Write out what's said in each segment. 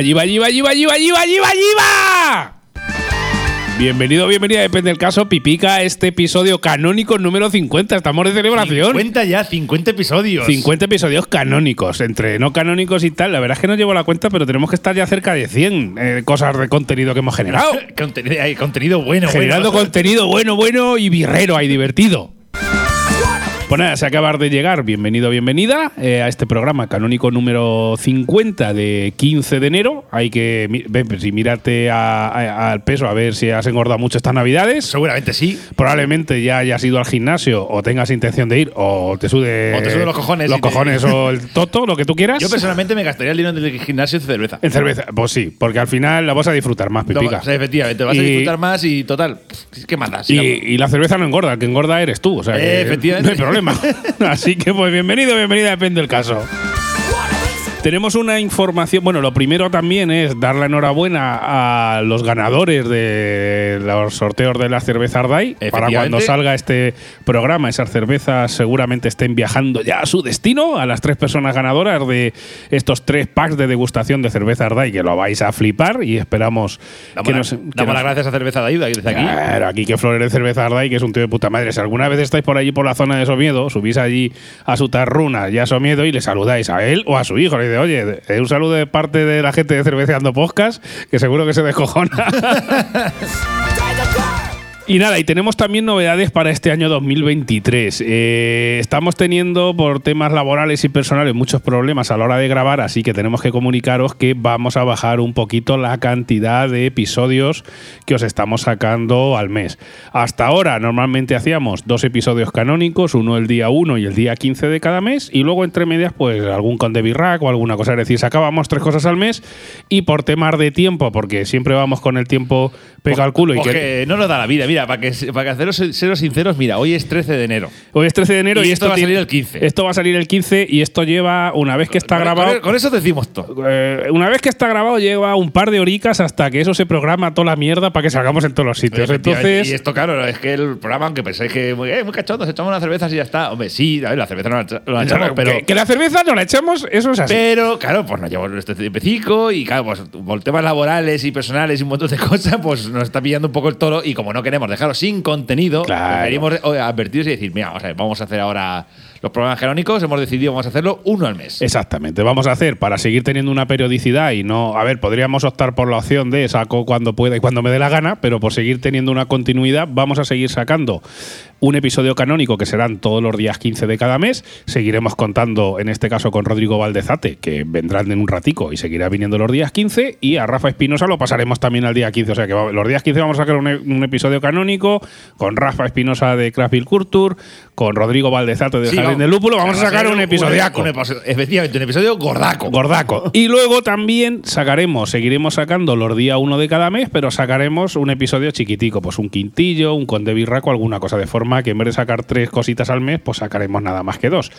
yiva, yiva, yiva, yiva, yiva, yiva. Bienvenido, bienvenida, depende del caso, Pipica, este episodio canónico número 50. Estamos de celebración. 50 ya, 50 episodios. 50 episodios canónicos, entre no canónicos y tal. La verdad es que no llevo la cuenta, pero tenemos que estar ya cerca de 100 eh, cosas de contenido que hemos generado. contenido, hay contenido bueno, Generando bueno. contenido bueno, bueno y birrero ahí divertido. Pues nada, se acaba de llegar. Bienvenido, bienvenida eh, a este programa canónico número 50 de 15 de enero. Hay que, ven, pues, y mírate a- a- al peso a ver si has engordado mucho estas navidades. Seguramente sí. Probablemente ya hayas ido al gimnasio o tengas intención de ir o te sude, O te suden los cojones los y te- cojones o el toto, lo que tú quieras. Yo personalmente me gastaría el dinero del gimnasio en cerveza. en cerveza, pues sí, porque al final la vas a disfrutar más, No, pipica. o sea, efectivamente, vas a Y- disfrutar más y total. ¿Qué más? Y, y la cerveza no engorda, el que engorda eres tú. O sea, que Efectivamente. no hay Así que, pues bienvenido, bienvenida, depende del caso. Tenemos una información. Bueno, lo primero también es dar la enhorabuena a los ganadores de los sorteos de la cerveza Ardai. Para cuando salga este programa, esas cervezas seguramente estén viajando ya a su destino. A las tres personas ganadoras de estos tres packs de degustación de cerveza Ardai, que lo vais a flipar y esperamos Damos, que la- nos. que damos nos- las gracias a Cerveza de Ayuda desde aquí. Claro, aquí que Flores de Cerveza Ardai, que es un tío de puta madre. Si alguna vez estáis por allí por la zona de Somiedo, subís allí a su tarruna y a Somiedo y le saludáis a él o a su hijo. Le dice, oye, un saludo de parte de la gente de Cerveceando Podcast, que seguro que se descojona. Y nada, y tenemos también novedades para este año 2023. Eh, estamos teniendo por temas laborales y personales muchos problemas a la hora de grabar, así que tenemos que comunicaros que vamos a bajar un poquito la cantidad de episodios que os estamos sacando al mes. Hasta ahora normalmente hacíamos dos episodios canónicos, uno el día 1 y el día 15 de cada mes, y luego entre medias pues algún con de o alguna cosa, es decir, sacábamos tres cosas al mes y por temas de tiempo, porque siempre vamos con el tiempo pegado al culo y Porque que... no nos da la vida. Mira, para que, para que haceros seros sinceros, mira, hoy es 13 de enero. Hoy es 13 de enero Y y, esto va a salir el 15. Esto va a salir el 15 y esto lleva, una vez que está Con- grabado. Con, con eso decimos todo. eh, una vez que está grabado lleva un par de horicas hasta que eso se programa toda la mierda para que salgamos en todos los sitios. Efectivamente. Entonces, y esto, claro, es que el programa, aunque pensáis que muy, eh, muy cachondos, echamos unas cervezas y ya está. Hombre, sí, a ver, la cerveza no la, no la echamos, pero. que, que la cerveza no la echamos, eso es así. Pero, claro, pues nos llevamos nuestro tiempecico y, claro, pues por temas laborales y personales y un montón de cosas, pues nos está pillando un poco el toro y como no queremos dejaros sin contenido, Claro. preferimos eh, advertiros y decir, mira, vamos a, ver, vamos a hacer ahora los programas canónicos, hemos decidido vamos a hacerlo uno al mes. Exactamente, vamos a hacer para seguir teniendo una periodicidad y no, a ver, podríamos optar por la opción de saco cuando pueda y cuando me dé la gana, pero por seguir teniendo una continuidad vamos a seguir sacando un episodio canónico que serán todos los días 15 de cada mes. Seguiremos contando en este caso con Rodrigo Valdezate, que vendrán en un ratico y seguirá viniendo los días 15 y a Rafa Espinosa lo pasaremos también al día 15, o sea que los días 15 vamos a sacar un, e- un episodio canónico con Rafa Espinosa de Craftville Culture, con Rodrigo Valdezate de Sí, Del Lúpulo, vamos a sacar un episodio- efectivamente, un episodio gordaco. Gordaco. Y luego también sacaremos, seguiremos sacando los días uno de cada mes, pero sacaremos un episodio chiquitico, pues un quintillo, un conde birraco, alguna cosa, de forma que en vez de sacar tres cositas al mes, pues sacaremos nada más que dos.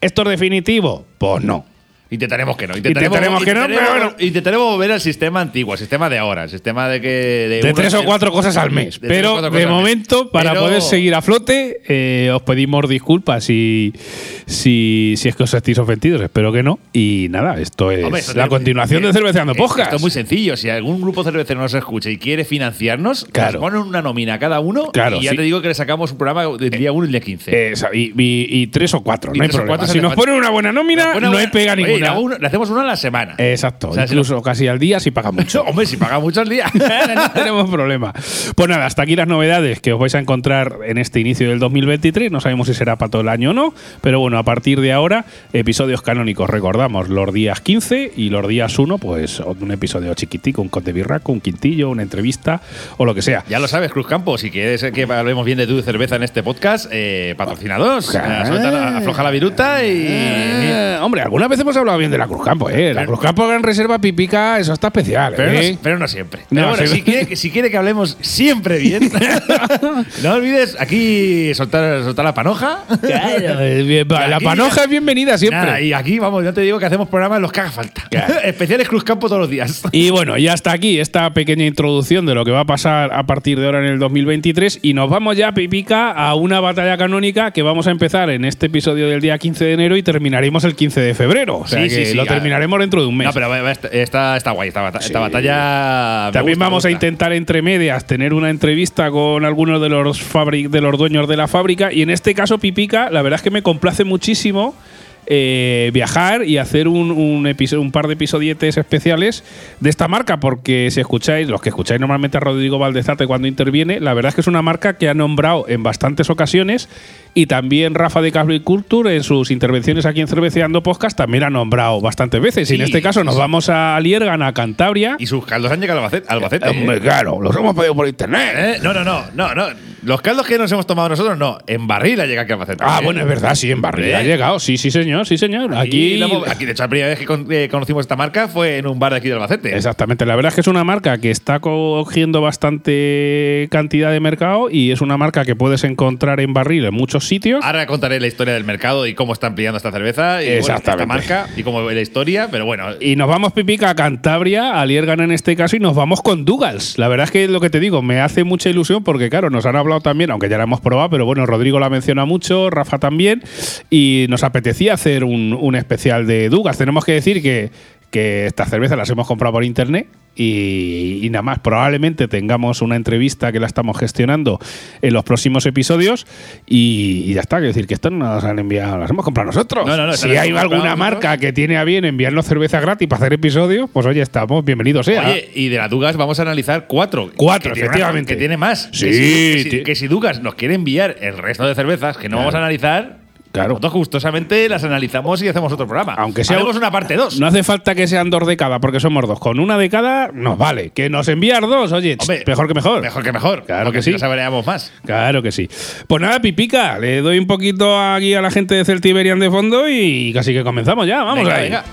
¿Esto es definitivo? Pues no. Intentaremos que no. Intentaremos que no, pero bueno. Intentaremos volver al sistema antiguo, al sistema de ahora, el sistema de que. De tres o cuatro cosas al mes. de Pero de al momento, para Pero- poder seguir a flote, eh, os pedimos disculpas si, si, si es que os estéis ofendidos. Espero que no. Y nada, esto es Hombre, la continuación eh, de Cerveceando eh, Podcast. Esto es muy sencillo. Si algún grupo cervecero nos escucha y quiere financiarnos, Claro. nos ponen una nómina cada uno Claro, y ya sí. te digo que le sacamos un programa del día 1 y el día 15. Esa, y, y- y tres o cuatro, Y no hay tres o problema. cuatro Si nos ponen una buena nómina, no hay pega ninguna. Le, hago uno- le hacemos una a la semana. Exacto, O sea, si incluso casi al día si paga mucho. Hombre, si paga mucho al día. no tenemos problema. Pues nada, hasta aquí las novedades que os vais a encontrar en este inicio del 2023. No sabemos si será para todo el año o no, pero bueno, a partir de ahora, episodios canónicos, recordamos, los días 15 y los días 1, pues un episodio chiquitico, un conte birraco, un quintillo, una entrevista o lo que sea. Ya lo sabes, Cruz Campos, si quieres que hablemos bien de tu cerveza en este podcast, eh, patrocinados. Ah. Suelta la- afloja la viruta y. Eh, hombre, alguna vez hemos hablado bien de la Cruz Campo, ¿eh? La Cruz Campo Gran Reserva Pipica, eso está especial, Pero, ¿eh? no, pero no siempre. No, Pero bueno, sí. si, quiere, que- si quiere que hablemos siempre bien, no olvides aquí soltar, soltar la panoja. Claro, eh, bien, la aquí- panoja es bienvenida siempre. Nada, y aquí, vamos, yo te digo que hacemos programas en los que haga falta. Claro. Especiales Cruz Campo todos los días. Y bueno, y hasta aquí esta pequeña introducción de lo que va a pasar a partir de ahora en el 2023 y nos vamos ya, Pipica, a una batalla canónica que vamos a empezar en este episodio del día 15 de enero y terminaremos el 15 de febrero. O sea sea que lo terminaremos dentro de un mes. No, pero está, está guay, esta, esta batalla. También vamos a intentar entre medias tener una entrevista con algunos de los, de los dueños de la fábrica. Y en este caso, Pipica, la verdad es que me complace muchísimo eh, viajar y hacer un, un, un, par de episodietes especiales de esta marca, porque si escucháis, los que escucháis normalmente a Rodrigo Valdezate cuando interviene, la verdad es que es una marca que ha nombrado en bastantes ocasiones y también Rafa de Cable Culture en sus intervenciones aquí en Cerveceando Podcast también ha nombrado bastantes veces. y en este caso nos vamos a Liergan, a Cantabria. Y sus caldos han llegado a Albacete. Albacete claro, los hemos pedido por internet. ¿Eh? No, no, no, no, no. Los caldos que nos hemos tomado nosotros, no. En barril ha llegado aquí a Albacete. Ah, bueno, es verdad, sí, en barril ha llegado. Sí, sí, señor, sí, señor. Aquí, aquí, de hecho, la primera vez que eh, conocimos esta marca fue en un bar de aquí de Albacete. Exactamente. La verdad es que es una marca que está cogiendo bastante cantidad de mercado y es una marca que puedes encontrar en barril en muchos sitios. Ahora contaré la historia del mercado y cómo están pillando esta cerveza y esta marca y cómo la historia, pero bueno. Y nos vamos, Pipica, a Cantabria, a Liergan en este caso, y nos vamos con Dugals. La verdad es que lo que te digo, me hace mucha ilusión porque, claro, nos han hablado también, aunque ya la hemos probado, pero bueno, Rodrigo la menciona mucho, Rafa también, y nos apetecía hacer un, un especial de Dugals. Tenemos que decir que que estas cervezas las hemos comprado por internet y, nada más. Probablemente tengamos una entrevista que la estamos gestionando en los próximos episodios y, ya está. Quiero decir que esto no nos han enviado, las hemos comprado nosotros. si hay alguna marca que tiene a bien enviarnos cerveza gratis para hacer episodios, pues oye, estamos, bienvenidos sea. Oye, y de la Dugas vamos a analizar cuatro. Cuatro, efectivamente. que tiene más. Sí. Que si, Dugas nos quiere enviar el resto de cervezas que no vamos a analizar, Claro. Nosotros gustosamente las analizamos y hacemos otro programa. Aunque sea una parte dos. No hace falta que sean dos de cada, porque somos dos. Con una de cada nos vale. Que nos envías dos, oye, mejor que mejor. Mejor que mejor. Claro que sí. Nos más. Claro que sí. Pues nada, pipica. Le doy un poquito aquí a la gente de Celtiberian de fondo y casi que comenzamos ya. Vamos a Venga.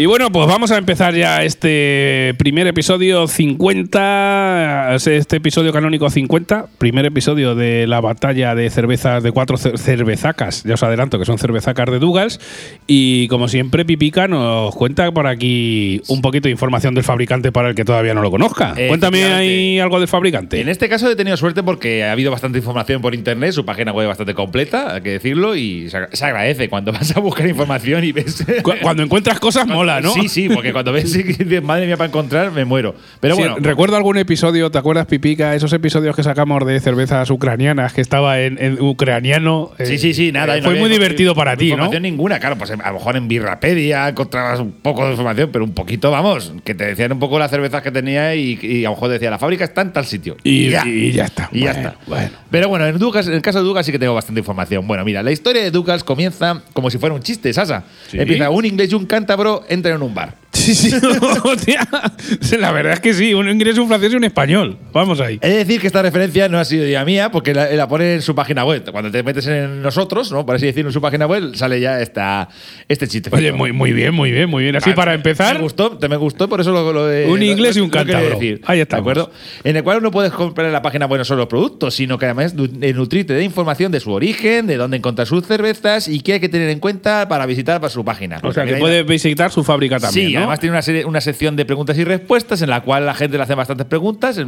Y bueno, pues vamos a empezar ya este primer episodio 50, este episodio canónico 50, primer episodio de la batalla de cervezas de cuatro cervezacas, ya os adelanto que son cervezacas de Dugas. Y como siempre, Pipica nos cuenta por aquí un poquito de información del fabricante para el que todavía no lo conozca. Cuéntame ahí algo del fabricante. En este caso he tenido suerte porque ha habido bastante información por internet, su página web bastante completa, hay que decirlo, y se agradece cuando vas a buscar información y ves. Cuando encuentras cosas, mola. Sí, sí, porque cuando ves, madre mía, para encontrar, me muero. Pero bueno. Recuerdo algún episodio, ¿te acuerdas, Pipica? Esos episodios que sacamos de cervezas ucranianas, que estaba en, ucraniano. sí, sí, sí, nada. fue muy divertido para ti, ¿no? Información ninguna, claro, pues a lo mejor en Birrapedia encontrabas un poco de información, pero un poquito, vamos, que te decían un poco las cervezas que tenía y, a lo mejor decía, la fábrica está en tal sitio. Y, ya, está. Y ya está. Bueno. Pero bueno, en, Ducas, en el caso de Ducas sí que tengo bastante información. Bueno, mira, la historia de Ducas comienza como si fuera un chiste, Sasa. Empieza un inglés y un cántabro entran en un bar. Sí, sí, la verdad es que sí, un inglés, un francés y un español. Vamos ahí. He de decir que esta referencia no ha sido idea mía, porque la, pone en su página web. Cuando te metes en nosotros, ¿no? Por así decirlo, en su página web, sale ya esta, este chiste. Oye, muy, muy bien, muy bien, muy bien. Así para empezar. Me gustó, te me gustó, por eso lo, de. Un inglés y un cántabro. Ahí está. ¿De acuerdo? En el cual no puedes comprar en la página web no solo los productos, sino que además nutrirte de información de su origen, de dónde encontrar sus cervezas y qué hay que tener en cuenta para visitar para su página. O sea, que puedes visitar su fábrica también. Sí, además tiene una serie, una sección de preguntas y respuestas en la cual la gente le hace bastantes preguntas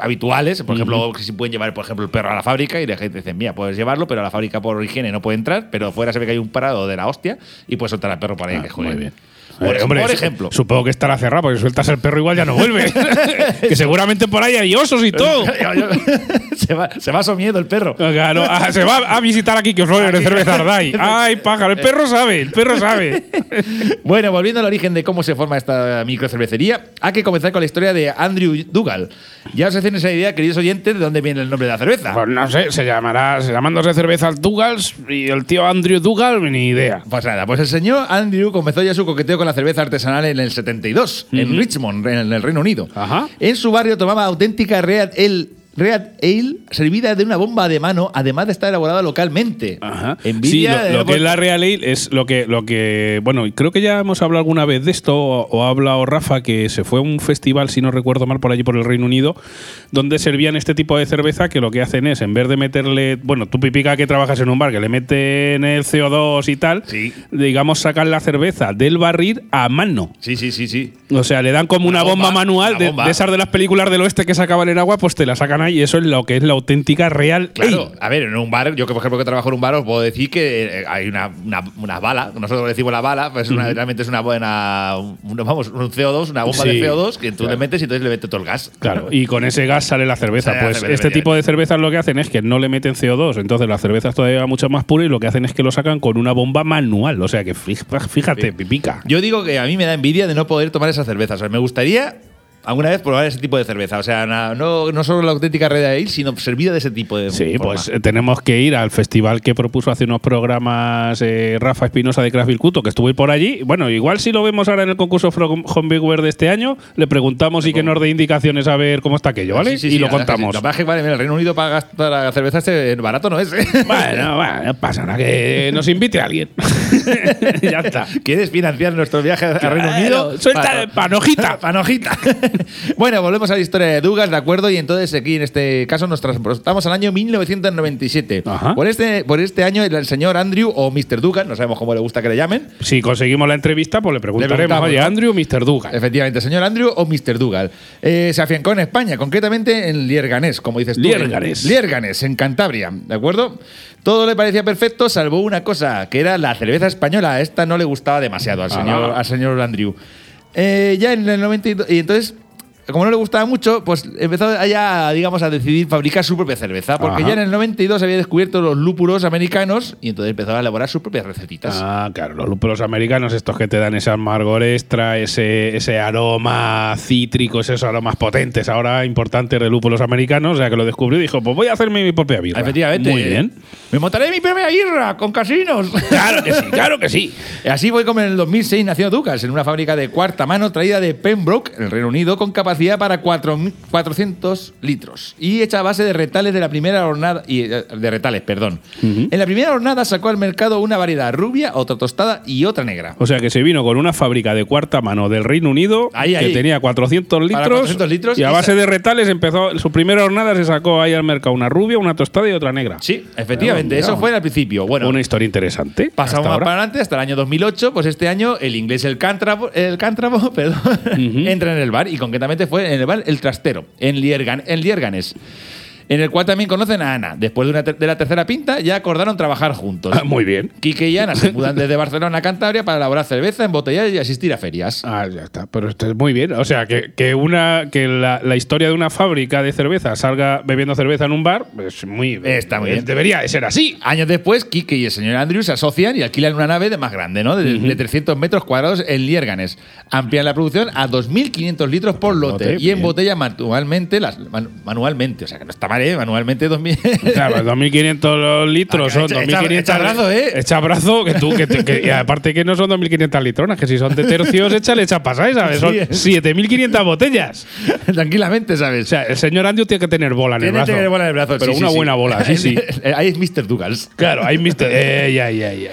habituales. Por ejemplo, si pueden llevar, por ejemplo, el perro a la fábrica y la gente dice, mira, puedes llevarlo, pero a la fábrica por higiene no puede entrar, pero fuera se ve que hay un parado de la hostia y puedes soltar al perro por ahí ah, que juegue. Muy bien. Por, ejemplo. Supongo que estará cerrado, porque si sueltas el perro igual ya no vuelve. que seguramente por ahí hay osos y todo. se, va, se va miedo el perro. Claro, ah, se va a visitar aquí que os de cerveza Ardai. Ay, pájaro, el perro sabe, el perro sabe. bueno, volviendo al origen de cómo se forma esta microcervecería, hay que comenzar con la historia de Andrew Dougal. Ya os hacen esa idea, queridos oyentes, de dónde viene el nombre de la cerveza. Pues no sé, se llamará, se llamándose cervezas Dougals y el tío Andrew Dougal, ni idea. Pues nada, pues el señor Andrew comenzó ya su coqueteo con la cerveza artesanal en el 72, en Richmond, en el Reino Unido. En su barrio tomaba auténtica Real el Red Ale servida de una bomba de mano, además de estar elaborada localmente. Ajá. sí, lo, que es la Real Ale es lo que, lo que. Bueno, creo que ya hemos hablado alguna vez de esto, o, ha hablado Rafa, que se fue a un festival, si no recuerdo mal, por allí por el Reino Unido, donde servían este tipo de cerveza que lo que hacen es, en vez de meterle. Bueno, tú pipica que trabajas en un bar, que le meten el CO2 y tal, digamos, sacan la cerveza del barril a mano. Sí, sí, sí, sí. O sea, le dan como una, bomba, manual de, de, esas de las películas del oeste que sacaban en agua, pues te la sacan ahí, eso es lo que es la auténtica real. Claro, a ver, en un bar, yo que por ejemplo que trabajo en un bar, os puedo decir que eh, hay una, una, una bala, nosotros decimos la bala, pues una, realmente es una buena, un, vamos, un CO2, una bomba Sí, de CO2 que tú claro. le metes y entonces le metes todo el gas. Claro, y con ese gas sale la cerveza. Sale la Pues cerveza, este tipo de cervezas lo que hacen es que no le meten CO2, entonces la cerveza es todavía mucho más pura y lo que hacen es que lo sacan con una bomba manual. O sea que fí- fíjate, pipica. Yo digo que a mí me da envidia de no poder tomar esa cerveza. O sea, me gustaría alguna vez probar ese tipo de cerveza. O sea, no, no solo la auténtica Red Ale, sino servida de ese tipo de Sí, forma. pues eh, tenemos que ir al festival que propuso hace unos programas eh, Rafa Espinosa de Craft Cuto, que estuvo ahí por allí. Bueno, igual si lo vemos ahora en el concurso From Home Beer de este año, le preguntamos y que nos dé indicaciones a ver cómo está aquello, ¿vale? Sí, sí, sí, y lo sí. contamos. Lo que vale, mira, el Reino Unido para gastar la cerveza este barato no es. ¿eh? Bueno, bueno, no pasa nada, que nos invite alguien. ya está. ¿Quieres financiar nuestro viaje a Reino Unido? suelta el panojita. panojita. bueno, volvemos a la historia de Dugas, ¿de acuerdo? Y entonces aquí en este caso nos transportamos al año 1997. Ajá. Por este, por este año el señor Andrew o Mr. Dugas, no sabemos cómo le gusta que le llamen, Si conseguimos la entrevista, pues le preguntaremos. Andrew, Mr. Dugan. Efectivamente, señor Andrew o Mr. Dougal. Eh, se afiancó en España, concretamente en Lierganés, como dices tú. Lierganés. Lierganés, en Cantabria, ¿de acuerdo? Todo le parecía perfecto, salvo una cosa, que era la cerveza española. A esta no le gustaba demasiado al Ah. al señor Andrew. Eh, ya en el 92, y entonces... Como no le gustaba mucho, pues empezó ya, digamos, a decidir fabricar su propia cerveza. Porque Ajá. ya en el 92 había descubierto los lúpulos americanos y entonces empezó a elaborar sus propias recetitas. Ah, claro, los lúpulos americanos, estos que te dan ese amargor extra, ese, ese aroma cítrico, esos aromas potentes, ahora importantes de lúpulos americanos, o sea que lo descubrió y dijo, pues voy a hacerme mi propia birra. Efectivamente. Muy bien. Me montaré mi propia birra con casinos. Claro que sí, claro que sí. Así fue como en el 2006 nació Ducas, en una fábrica de cuarta mano traída de Pembroke, en el Reino Unido, con capacidad para 4.000 400 litros y hecha a base de retales de la primera hornada. Y, eh, de retales, perdón. En la primera hornada sacó al mercado una variedad rubia, otra tostada y otra negra. O sea que se vino con una fábrica de cuarta mano del Reino Unido Ahí, que ahí. tenía 400 litros, 400 litros y a base de retales empezó, su primera hornada se sacó ahí al mercado una rubia, una tostada y otra negra. Sí, efectivamente, eso fue al principio. Bueno, Una historia interesante. Pasamos más para adelante hasta el año 2008, pues este año el inglés el cántrabo, el cántrabo perdón, entra en el bar y concretamente fue en el El Trastero, en, en Lierganes, en el cual también conocen a Ana. Después de, una de la tercera pinta ya acordaron trabajar juntos. Ah, muy bien. Quique y Ana se mudan desde Barcelona a Cantabria para elaborar cerveza, embotellar y asistir a ferias. Ah, ya está. Pero esto es muy bien. O sea, que, que una que la, la historia de una fábrica de cerveza salga bebiendo cerveza en un bar es muy. Está muy bien. Debería de ser así. Años después, Quique y el señor Andrews se asocian y alquilan una nave de más grande, ¿no? De, de 300 metros cuadrados en Lierganes. Amplían la producción a 2.500 litros por lote lote, y bien. embotellan manualmente, las, man- manualmente, o sea que no está mal, ¿eh? Manualmente 2.000. O sea, pues 2.500 litros Ah, son echa- echa- 2.500. echa brazo, ¿eh? Echa brazo, que tú. Que, te- que- y aparte que no son 2.500 litronas, que si son de tercios, échale echa pasáis, ¿sabes? Son Sí, 7.500 botellas. Tranquilamente, O ¿sabes? sea, el señor Andrew tiene que tener bola en el Tiene brazo. que tener bola en el brazo. Pero sí, sí, una sí. buena bola, sí, sí. Ahí es Mr. Dougals. Claro, ahí Mr. Ey, ay, ay, ay.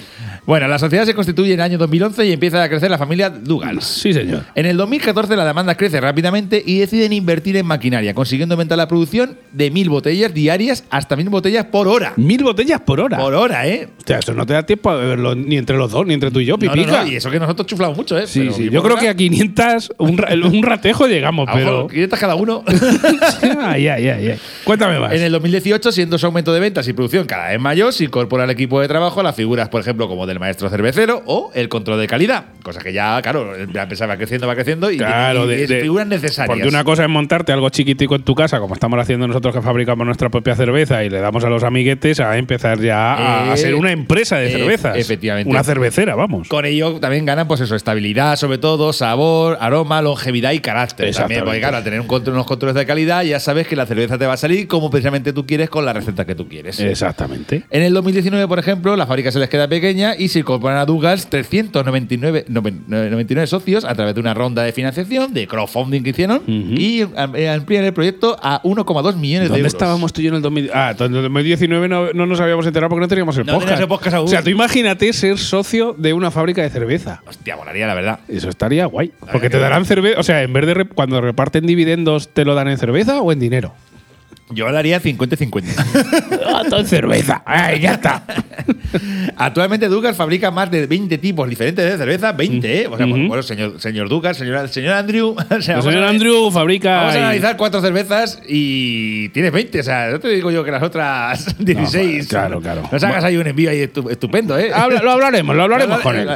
Bueno, la sociedad se constituye en el año 2011 y empieza a crecer la familia Dougals. Sí, señor. En el 2014 la demanda crece rápidamente y deciden invertir en maquinaria, consiguiendo aumentar la producción de mil botellas diarias hasta mil botellas por hora. Mil botellas por hora. Por hora, ¿eh? Hostia, eso no te da tiempo a beberlo ni entre los dos, ni entre tú y yo, No, no, pipica. no, y eso que nosotros chuflamos mucho, ¿eh? Sí, Pero sí. Yo creo hora, que a 500, un, ra- un ratejo llegamos, a lo pero. mejor 500 cada uno. ay, ay, ay, ay. Cuéntame más. En el 2018, siendo su aumento de ventas y producción cada vez mayor, se incorpora al equipo de trabajo las figuras, por ejemplo, como del maestro cervecero o el control de calidad. Cosa que ya, claro, ya pensaba creciendo, va creciendo y, Claro, y- y de- figuras necesarias. Porque una cosa es montarte algo chiquitico en tu casa, como estamos haciendo nosotros que fabricamos nuestra propia cerveza y le damos a los amiguetes, a empezar ya a, a Eh, ser una empresa de eh, cervezas. efectivamente. Una cervecera, vamos. Con ello también ganan, pues eso, estabilidad, sobre todo, sabor, aroma, longevidad y carácter. También, porque claro, al tener un control, unos controles de calidad, ya sabes que la cerveza te va a salir como precisamente tú quieres con la receta que tú quieres. Exactamente. En el 2019, por ejemplo, la fábrica se les queda pequeña y se incorporan a Douglas 399 noven- 99 socios a través de una ronda de financiación, de crowdfunding que hicieron, y eh, amplían el proyecto a 1,2 millones de ¿Dónde euros. estábamos tú y yo en el 2000? Ah, en el 2019 no, no nos habíamos enterado porque no teníamos el No podcast. tenías el podcast aún. O sea, tú imagínate ser socio de una fábrica de cerveza. Hostia, volaría, la verdad. Eso estaría guay. Porque que te darán cerveza. O sea, en vez de re- cuando reparten dividendos, ¿te lo dan en cerveza o en dinero? Yo hablaría 50-50. Ah, todo en cerveza. Ay, ya está. Actualmente Dugas fabrica más de 20 tipos diferentes de cerveza. 20, ¿eh? O sea, bueno, señor, señor Dugas, señor, señor Andrew. o sea, El señor a- Andrew fabrica. Vamos a analizar cuatro cervezas y tienes 20. O sea, no te digo yo que las otras 16. claro, claro. No sacas ahí un envío ahí estu- estupendo, ¿eh? Habla- lo hablaremos, lo hablaremos con él.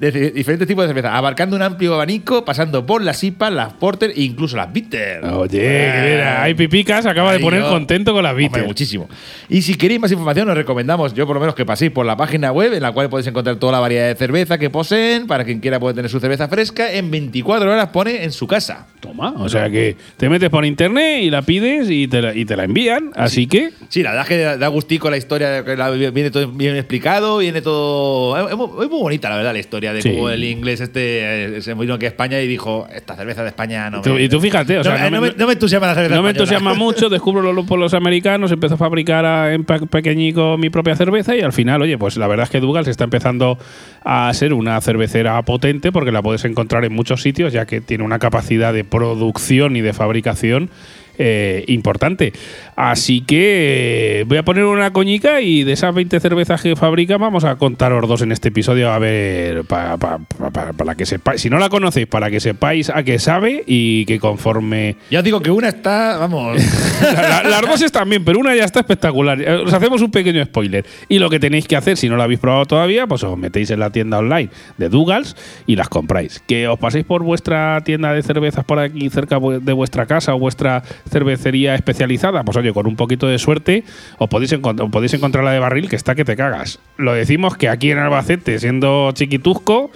De diferentes tipos de cerveza, abarcando un amplio abanico, pasando por las IPA, las Porter e incluso las Bitter. Oye, mira, hay pipicas, acaba de poner yo- contento con las Hombre, bites. muchísimo. Y si queréis más información, os recomendamos, yo por lo menos que paséis por la página web, en la cual podéis encontrar toda la variedad de cerveza que poseen, para quien quiera poder tener su cerveza fresca. En 24 horas pone en su casa. Toma, o sea que te metes por internet y la pides y te la, y te la envían. Así que, Sí, la verdad es que da gustico la historia, viene todo bien explicado, viene todo. Es muy bonita, la verdad, la historia de Sí. cómo el inglés este eh, se vino aquí a España y dijo: Esta cerveza de España no Tú- me. y tú fíjate, o sea, no, no me, me- no me entusiasma la cerveza no me entusiasma mucho, descubro los por los americanos, empiezo a fabricar a- en pe- pequeñico mi propia cerveza y al final, oye, pues la verdad es que Dougal se está empezando a ser una cervecera potente porque la puedes encontrar en muchos sitios ya que tiene una capacidad de producción y de fabricación eh, importante. Así que eh, voy a poner una coñica y de esas 20 cervezas que fabrica vamos a contaros dos en este episodio a ver para, para que sepáis, si no la conocéis, para que sepáis a qué sabe y que conforme Ya os digo que una está, vamos. la- la- las dos están bien, pero una ya está espectacular. Eh, Os hacemos un pequeño spoiler. Y lo que tenéis que hacer, si no lo habéis probado todavía, pues os metéis en la tienda online de Dougals y las compráis. Que os paséis por vuestra tienda de cervezas por aquí cerca de vuestra casa o vuestra cervecería especializada, pues oye, con un poquito de suerte os podéis, encont- os podéis encontrar la de barril que está que te cagas. Lo decimos que aquí en Albacete, siendo chiquitusco,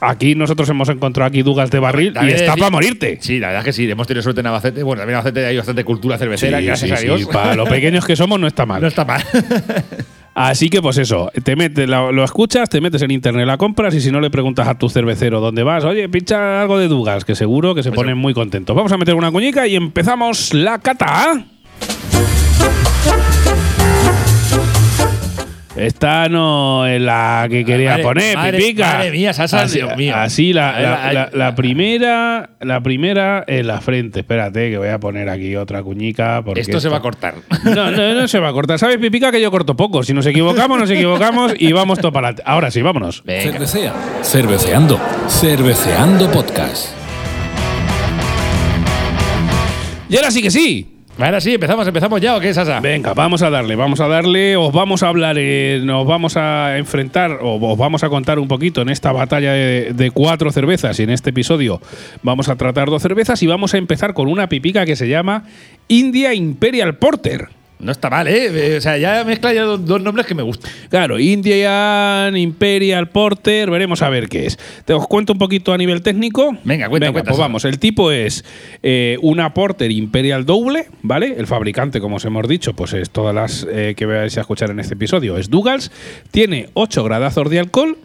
aquí nosotros hemos encontrado aquí Dougals de barril y está para morirte. Sí, la verdad es que sí, hemos tenido suerte en Albacete. Bueno, también en Albacete hay bastante cultura cervecera, Sí, gracias sí, a sí, Dios. Para lo pequeños que somos no está mal. No está mal. Así que pues eso, te metes, lo, lo escuchas, te metes en internet, la compras y si no le preguntas a tu cervecero dónde vas, oye, pincha algo de Dugas, que seguro que se Pues ponen muy contentos. Vamos a meter una cuñica y empezamos la cata. Esta no es la que quería Madre- poner, madre- Pipica. madre mía, Sasa, así, Dios mío. así la, la- a- la- la primera, la primera en la frente. Espérate, que voy a poner aquí otra cuñica. Porque Esto se va a cortar. no, no, no se va a cortar. ¿Sabes, Pipica, que yo corto poco? Si nos equivocamos, nos equivocamos y vamos todo para adelante. Ahora sí, vámonos. Venga. Cervecea. Cerveceando. Cerveceando podcast. Y ahora sí que sí. Ahora sí, empezamos, empezamos ya, ¿o qué, Sasa? Venga, vamos a darle, vamos a darle, os vamos a hablar, eh, nos vamos a enfrentar, o os vamos a contar un poquito en esta batalla de, de cuatro cervezas. Y en este episodio vamos a tratar dos cervezas y vamos a empezar con una pipica que se llama India Imperial Porter. No está mal, ¿eh? Eh, O sea, ya mezcla ya dos, dos nombres que me gustan. Claro, Indian Imperial Porter, veremos a ver qué es. Te os cuento un poquito a nivel técnico. Venga, cuenta, cuenta, Pues vamos, el tipo es eh, una Porter Imperial doble, ¿vale? El fabricante, como os hemos dicho, pues es todas las eh, que vais a escuchar en este episodio, es Dougals. Tiene 8 gradazos de alcohol.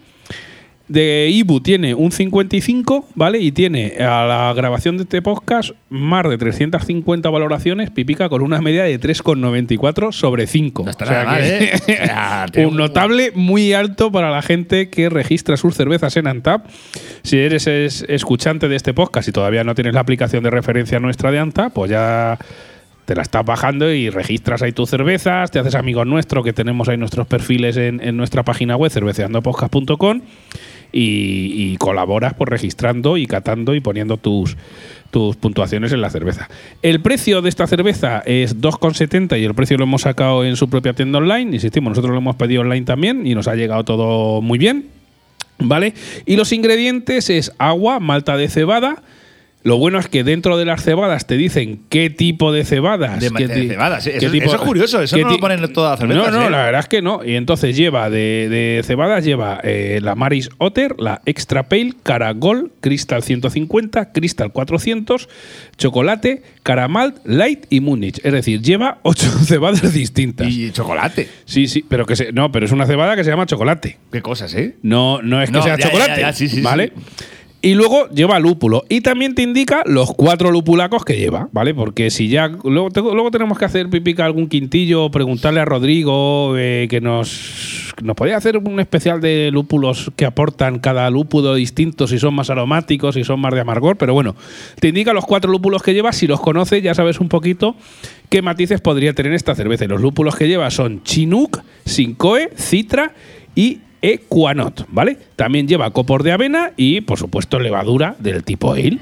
De Ibu tiene un 55, ¿vale? Y tiene a la grabación de este podcast más de 350 valoraciones, pipica con una media de 3,94 sobre 5. No está nada mal, ¿eh? O sea, un notable muy alto para la gente que registra sus cervezas en Antap. Si eres es- escuchante de este podcast y todavía no tienes la aplicación de referencia nuestra de Antap, pues ya te la estás bajando y registras ahí tus cervezas, te haces amigo nuestro, que tenemos ahí nuestros perfiles en, nuestra página web, cerveceandopodcast.com, y, y colaboras por registrando y catando y poniendo tus, tus puntuaciones en la cerveza. El precio de esta cerveza es 2,70 y el precio lo hemos sacado en su propia tienda online. Insistimos, nosotros lo hemos pedido online también y nos ha llegado todo muy bien. ¿Vale? Y los ingredientes es agua, malta de cebada. Lo bueno es que dentro de las cebadas te dicen qué tipo de cebadas. De, qué de ti- cebadas, ¿eh? qué Eso, eso es curioso, eso no lo ponen en todas las cervezas. no, no, ¿eh? la verdad es que no. Y entonces lleva de, de cebadas, lleva eh, la Maris Otter, la Extra Pale, Caragol, Crystal 150, Crystal 400, Chocolate, Caramalt, Light y Múnich. Es decir, lleva ocho cebadas distintas. Y chocolate. sí, sí, pero que se, no, pero es una cebada que se llama chocolate. Qué cosas, ¿eh? No, no es que No, sea ya, ya, chocolate. ya, sí, sí, ¿Vale? sí. Y luego lleva lúpulo. Y también te indica los cuatro lupulacos que lleva, ¿vale? Porque si ya. Luego, te- luego tenemos que hacer pipica algún quintillo, preguntarle a Rodrigo eh, que nos. Nos podía hacer un especial de lúpulos que aportan cada lúpulo distinto, si son más aromáticos, si son más de amargor. Pero bueno, te indica los cuatro lúpulos que lleva. Si los conoces, ya sabes un poquito qué matices podría tener esta cerveza. Los lúpulos que lleva son Chinook, Sincoe, Citra y Equanot, ¿vale? También lleva copor de avena y, por supuesto, levadura del tipo ale.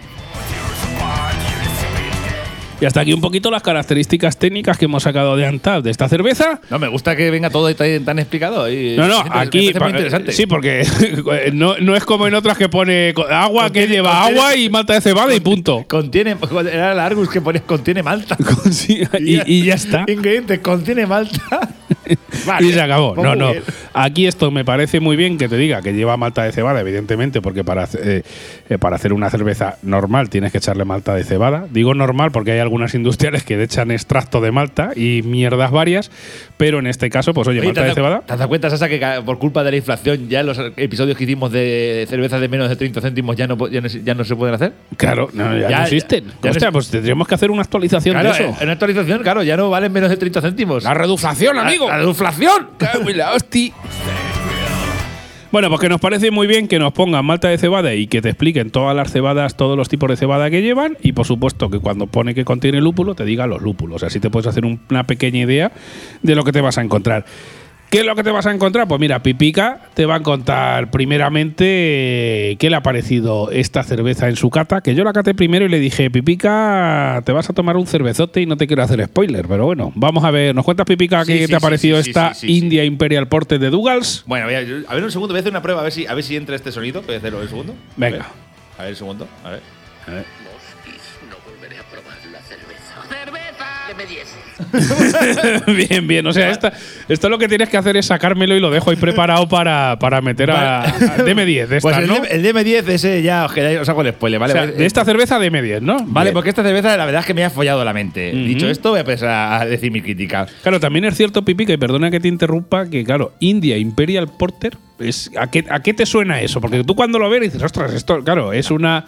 Y hasta aquí un poquito las características técnicas que hemos sacado de Antap de esta cerveza. No, me gusta que venga todo tan, tan explicado. y No, no, aquí. muy interesante. Sí, porque no, no es como en otras que pone agua que lleva contiene- agua y malta de cebada y punto. Contiene, era el Argus que ponía contiene malta. Sí, y, y ya está. Ingredientes, contiene malta. Vale, y se acabó. No, no. bien. Aquí esto me parece muy bien que te diga que lleva malta de cebada, evidentemente, porque para, eh, eh, para hacer una cerveza normal tienes que echarle malta de cebada. Digo normal porque hay algunas industriales que echan extracto de malta y mierdas varias, pero en este caso, pues oye, Oye, malta ¿te de has dado- cebada. ¿Te has dado cuenta, Sasa, que por culpa de la inflación ya los episodios que hicimos de cerveza de menos de 30 céntimos ya no, ya no, se- ya no se pueden hacer? Claro, no, ya, Ya- no existen. ya- ya no Hostia, es- pues tendríamos que hacer una actualización Claro, de eso. en actualización, claro, ya no valen menos de 30 céntimos. La reduflación, amigo. ¡La, la la hostia. Bueno, pues que nos parece muy bien que nos pongan malta de cebada y que te expliquen todas las cebadas, todos los tipos de cebada que llevan y por supuesto que cuando pone que contiene lúpulo te diga los lúpulos. Así te puedes hacer un- una pequeña idea de lo que te vas a encontrar. ¿Qué es lo que te vas a encontrar? Pues mira, Pipica te va a contar primeramente eh, qué le ha parecido esta cerveza en su cata, que yo la caté primero y le dije, Pipica, te vas a tomar un cervezote y no te quiero hacer spoiler, pero bueno, vamos a ver, ¿nos cuentas Pipica Sí, qué sí, te ha sí, parecido sí, sí, esta sí, sí, sí. India Imperial Porter de Dougals? Bueno, voy a, a ver un segundo, voy a hacer una prueba a ver si, a ver si entra este sonido. Voy a hacerlo un segundo. A Venga. ver, A ver, un segundo. A ver. No volveré a probar la cerveza. ¡Cerveza! Deme 10. bien, bien. O sea, esta, esto lo que tienes que hacer es sacármelo y lo dejo ahí preparado para, para meter a, a DM10 de esta, Pues el, ¿no? El DM10, ese ya os, quedáis- os hago el spoiler, ¿vale? O sea, de esta cerveza DM10, ¿no? Vale, Bien. porque esta cerveza la verdad es que me ha follado la mente. Dicho esto, voy a empezar a decir mi crítica. Claro, también es cierto, Pipica, y perdona que te interrumpa, que claro, India Imperial Porter, es, ¿a, qué, ¿a qué te suena eso? Porque tú cuando lo ves dices, ostras, esto, claro, es una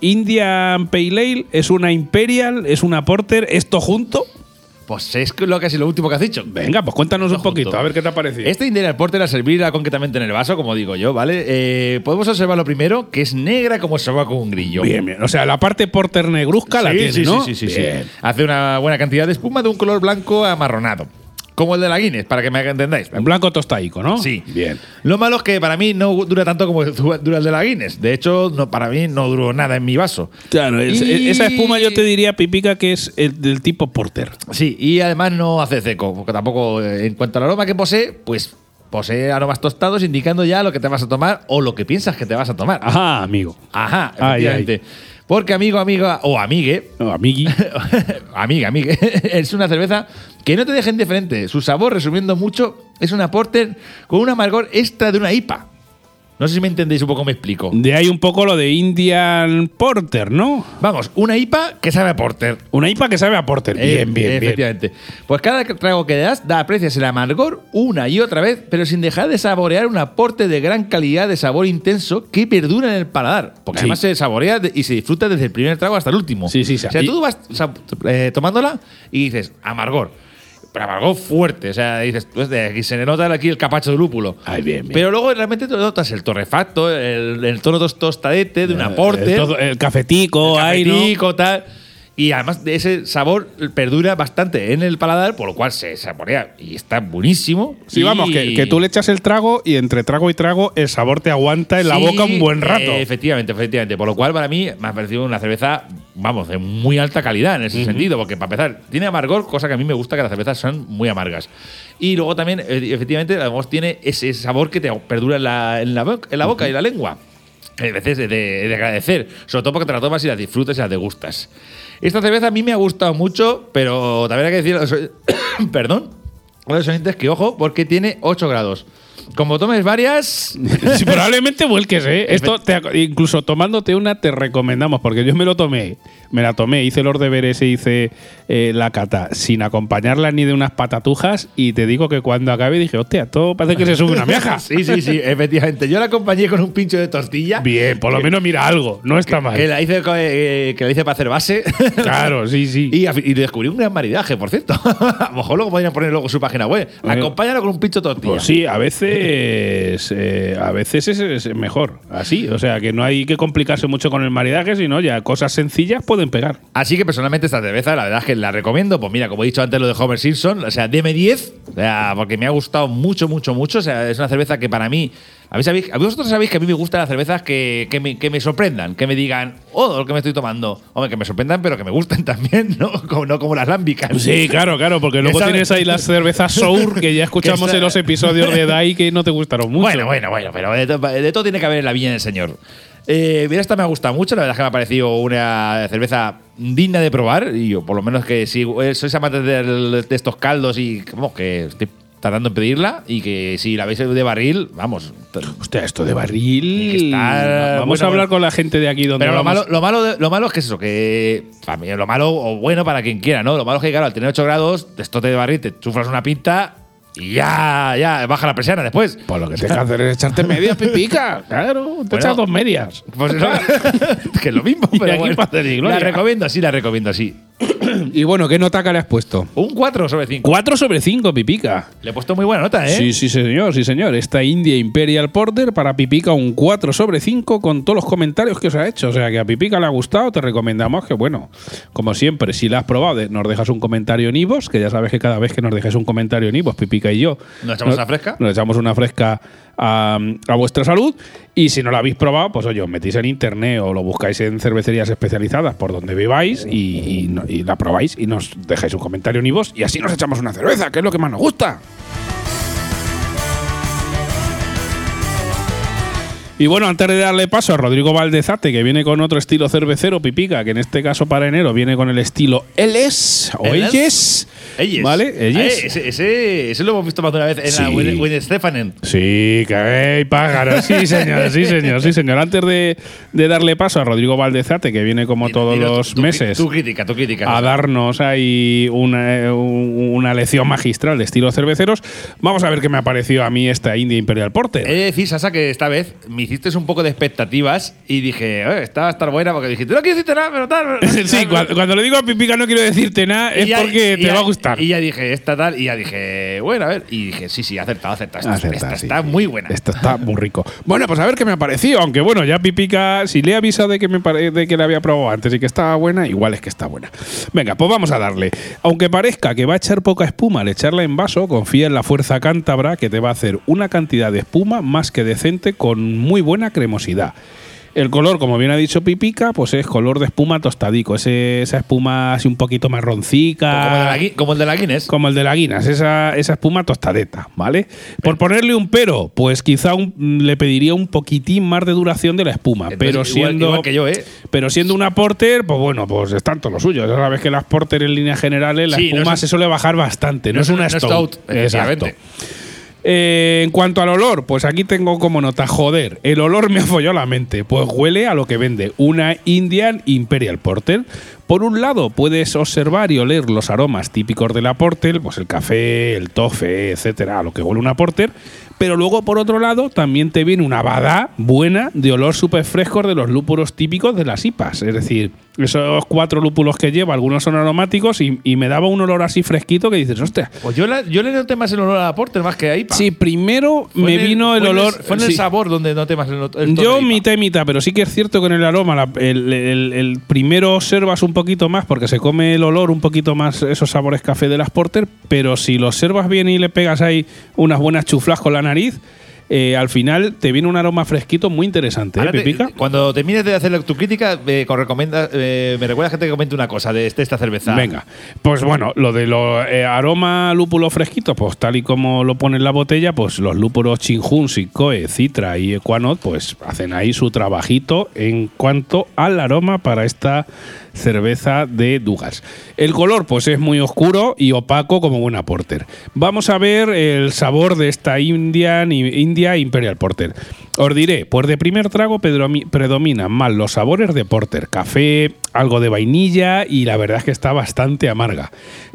Indian Pale Ale, es una Imperial, es una Porter, esto junto. Pues es que lo casi lo último que has dicho. Venga, pues cuéntanos un poquito, junto. a ver qué te ha parecido. Este Indian Porter a servirla concretamente en el vaso, como digo yo, ¿vale? Eh, podemos observar lo primero, que es negra como soba con un grillo. Bien, bien. O sea, la parte Porter negruzca la tiene, sí, ¿no? sí, sí, sí, sí. Hace una buena cantidad de espuma de un color blanco amarronado. Como el de la Guinness, para que me entendáis. En blanco tostaico, ¿no? Sí. Bien. Lo malo es que para mí no dura tanto como dura el de la Guinness. De hecho, no, para mí no duró nada en mi vaso. Claro, es- Y- esa espuma yo te diría, Pipica, que es el del tipo Porter. Sí, y además no hace seco, porque tampoco, eh, en cuanto al aroma que posee, pues posee aromas tostados indicando ya lo que te vas a tomar o lo que piensas que te vas a tomar. Ajá, amigo. Ajá, Ay, efectivamente. Porque amigo, amiga o amigue, No, amigui. amiga, amigue, es una cerveza que no te deja indiferente. Su sabor, resumiendo mucho, es una porter con un amargor extra de una IPA. No sé si me entendéis un poco, me explico. De ahí un poco lo de Indian Porter, ¿no? Vamos, una IPA que sabe a porter. Una IPA que sabe a Porter. Bien, Eh, bien, bien. Efectivamente. Pues cada trago que le das da aprecias el amargor una y otra vez, pero sin dejar de saborear un aporte de gran calidad de sabor intenso que perdura en el paladar. Porque Sí. además se saborea y se disfruta desde el primer trago hasta el último. Sí, sí, sí. O sea, tú vas eh, tomándola y dices amargor. Pero fuerte. O sea, dices, pues de aquí se le nota aquí el capacho de lúpulo. Ay, bien, bien. Pero luego realmente te notas el torrefacto, el, el tono tos- tostadete de un aporte. El, cafetico, El cafetico, tal. Y además de ese sabor perdura bastante en el paladar, por lo cual se saborea y está buenísimo. Sí, Y- vamos, que, que tú le echas el trago y entre trago y trago el sabor te aguanta en la Sí, boca un buen rato. eh, efectivamente, efectivamente. Por lo cual, para mí, me ha parecido una cerveza, vamos, de muy alta calidad en ese sentido. Porque, para empezar, tiene amargor, cosa que a mí me gusta, que las cervezas son muy amargas. Y luego también, eh, efectivamente, además tiene ese sabor que te perdura en la, en la, boca, en la boca y la lengua. A veces de- de agradecer, sobre todo porque te la tomas y la disfrutas y la degustas. Esta cerveza a mí me ha gustado mucho, pero también hay que decir, perdón, a los oyentes que ojo, porque tiene 8 grados. Como tomes varias. Sí, probablemente vuelques, ¿eh? Esto, te incluso tomándote una, te recomendamos, porque yo me lo tomé, me la tomé, hice los deberes e hice eh, la cata sin acompañarla ni de unas patatujas, y te digo que cuando acabé dije, hostia, esto parece que se sube una miaja. Sí, sí, sí, efectivamente. Yo la acompañé con un pincho de tortilla. Bien, por lo menos mira algo, no está mal. Que la hice, eh, que la hice para hacer base. Claro, sí, sí. Y, y descubrí un gran maridaje, por cierto. A lo mejor luego podrían poner luego su página web. Bueno. Acompáñalo con un pincho de tortilla. Pues sí, a veces, eh, a veces es, mejor, así. O sea, que no hay que complicarse mucho con el maridaje, sino ya cosas sencillas pueden pegar. Así que personalmente esta cerveza, la verdad es que la recomiendo. Pues mira, como he dicho antes lo de Homer Simpson, o sea, deme 10, o sea, porque me ha gustado mucho, mucho, mucho. O sea, es una cerveza que para mí. A mí sabéis, a vosotros sabéis que a mí me gustan las cervezas que, que me, que me sorprendan, que me digan, oh, lo que me estoy tomando. Hombre, que me sorprendan, pero que me gusten también, ¿no? Como, no como las lámbicas. Sí, claro, claro, porque luego Esa- tienes ahí las cervezas Sour que ya escuchamos esa- en los episodios de DAI que no te gustaron mucho. Bueno, bueno, bueno, pero de, to- de todo tiene que haber en la viña del señor. Eh, mira, esta me ha gustado mucho, la verdad es que me ha parecido una cerveza digna de probar. Y yo, por lo menos que si eh, sois amantes de, estos caldos y vamos, que estoy tardando en pedirla y que si la veis de barril, vamos. Hostia, esto de barril. Estar- Vamos bueno, a hablar con la gente de aquí donde Pero lo malo, lo, malo, de- lo malo es que es eso, que para mí, lo malo o bueno para quien quiera, ¿no? Lo malo es que, claro, al tener 8 grados, esto de barril, te chuflas una pinta y ya, ya, baja la presión después. Pues lo que tienes que hacer es echarte medias pipica. Claro, te Bueno. echas dos medias. Pues eso, que es lo mismo, pero aquí bueno. la recomiendo, sí, la recomiendo, sí. Y bueno, ¿qué nota que le has puesto? Un 4 sobre 5. 4 sobre 5, Pipica. Le he puesto muy buena nota, ¿eh? Sí, sí, señor, sí, señor. Esta India Imperial Porter para Pipica un 4 sobre 5 con todos los comentarios que os ha hecho. O sea, que a Pipica le ha gustado, te recomendamos que, bueno, como siempre, si la has probado, nos dejas un comentario en Ivos, que ya sabes que cada vez que nos dejáis un comentario en Ivos, Pipica y yo, ¿Nos echamos una fresca? Nos echamos una fresca a, a vuestra salud. Y si no la habéis probado, pues oye, os metís en internet o lo buscáis en cervecerías especializadas por donde viváis y, y no- y la probáis y nos dejáis un comentario en y así nos echamos una cerveza, que es lo que más nos gusta. Y bueno, antes de darle paso a Rodrigo Valdezate, que viene con otro estilo cervecero, Pipica, que en este caso para enero viene con el estilo Eles o. Elles. Elles. ¿Vale? Elles. Eh, ese, ese, ese lo hemos visto más de una vez en Sí. la Win, Stefanen. Sí, que hay pájaros. Sí, señor, sí, señor, sí, señor. Antes de, de darle paso a Rodrigo Valdezate, que viene como todos los tu- meses Tu crítica, tu crítica. a darnos ahí una, un- una lección magistral de estilos cerveceros, vamos a ver qué me ha parecido a mí esta India Imperial Porter. He de decir, Sasa, que esta vez me hiciste un poco de expectativas y dije, "Eh, esta va a estar buena porque dijiste, no quiero decirte nada, pero tal. Sí, cuando, cuando le digo a Pipica no quiero decirte nada, es ya- porque te ya- va a gustar. Y ya dije, esta tal, y ya dije, bueno, a ver. Y dije, sí, sí, acertado, acertado. Esta, esta sí, está sí. muy buena. Esto está muy rico. Bueno, pues a ver qué me ha parecido. Aunque bueno, ya Pipica, si le he avisado de que, me de que la había probado antes y que estaba buena, igual es que está buena. Venga, pues vamos a darle. Aunque parezca que va a echar poca espuma al echarla en vaso, confía en la fuerza cántabra que te va a hacer una cantidad de espuma más que decente con muy buena cremosidad. El color, como bien ha dicho Pipica, pues es color de espuma tostadico. Ese- esa espuma así un poquito marroncica. Como, el de la Guinness. Como el de la Guinness, esa, esa espuma tostadeta, ¿vale? Por ponerle un pero, pues quizá un- le pediría un poquitín más de duración de la espuma. Entonces, pero igual- siendo. igual que yo, ¿eh? Pero siendo una porter, pues bueno, pues es tanto lo suyo. Ya sabes que las porter en líneas generales, la Sí, no espuma es- se suele bajar bastante. No, no es una una stout. stout, Exacto. Eh, en cuanto al olor, pues aquí tengo como nota, joder, el olor me ha follado la mente, pues huele a lo que vende una Indian Imperial Porter. Por un lado, puedes observar y oler los aromas típicos de la Porter, pues el café, el tofe, etcétera, a lo que huele una Porter. Pero luego, por otro lado, también te viene una bada buena de olor súper frescos de los lúpulos típicos de las IPAs. Es decir, esos cuatro lúpulos que lleva, algunos son aromáticos y, y me daba un olor así fresquito que dices, hostia, Pues yo, la- yo le noté más el olor a la Porter más que a IPA. Sí, primero Fue me vino el fue olor. fue en el sabor donde noté más el, el Yo mitad y mitad, pero sí que es cierto que en el aroma la- el, el- el primero observas un poquito más porque se come el olor un poquito más esos sabores café de las Porter, pero si lo observas bien y le pegas ahí unas buenas chuflas con la nariz, eh, al final te viene un aroma fresquito muy interesante, ¿eh, Ahora te- Pipica? cuando termines de hacer tu crítica, me, con- recomienda, eh, me recuerda gente que comente una cosa de este- esta cerveza. Venga, pues bueno, lo de lo eh, aroma lúpulo fresquito, pues tal y como lo pone en la botella, pues los lúpulos Chinjun, Sicoe, Citra y Equanot, pues hacen ahí su trabajito en cuanto al aroma para esta cerveza de Dugas. El color, pues es muy oscuro y opaco como buena porter. Vamos a ver el sabor de esta Indian, India Imperial Porter. Os diré, pues de primer trago predomi- predominan más los sabores de porter, café, algo de vainilla y la verdad es que está bastante amarga.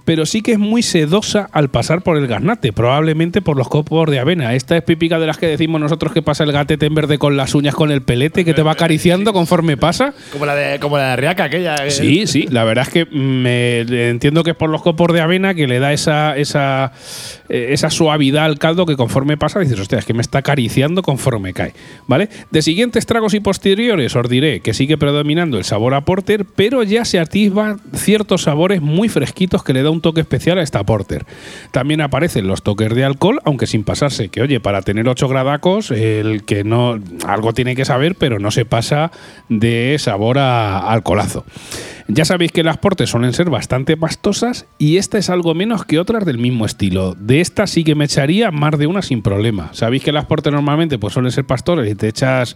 Pero sí que es muy sedosa al pasar por el garnate, probablemente por los copos de avena. Esta es pipica de las que decimos nosotros que pasa el gatete en verde con las uñas con el pelete que te va acariciando conforme pasa. Como la de, como la de Riaca, aquella. Eh, Sí, sí, la verdad es que me entiendo que es por los copos de avena que le da esa, esa, eh, esa suavidad al caldo que conforme pasa dices, hostia, es que me está acariciando conforme cae. ¿Vale? De siguientes tragos y posteriores os diré que sigue predominando el sabor a porter, pero ya se atisban ciertos sabores muy fresquitos que le da un toque especial a esta porter. También aparecen los toques de alcohol, aunque sin pasarse, que oye, para tener 8 gradacos, el que no, algo tiene que saber, pero no se pasa de sabor a alcoholazo. Ya sabéis que las portes suelen ser bastante pastosas y esta es algo menos que otras del mismo estilo. De esta sí que me echaría más de una sin problema. Sabéis que las portes normalmente pues suelen ser pastores y te echas...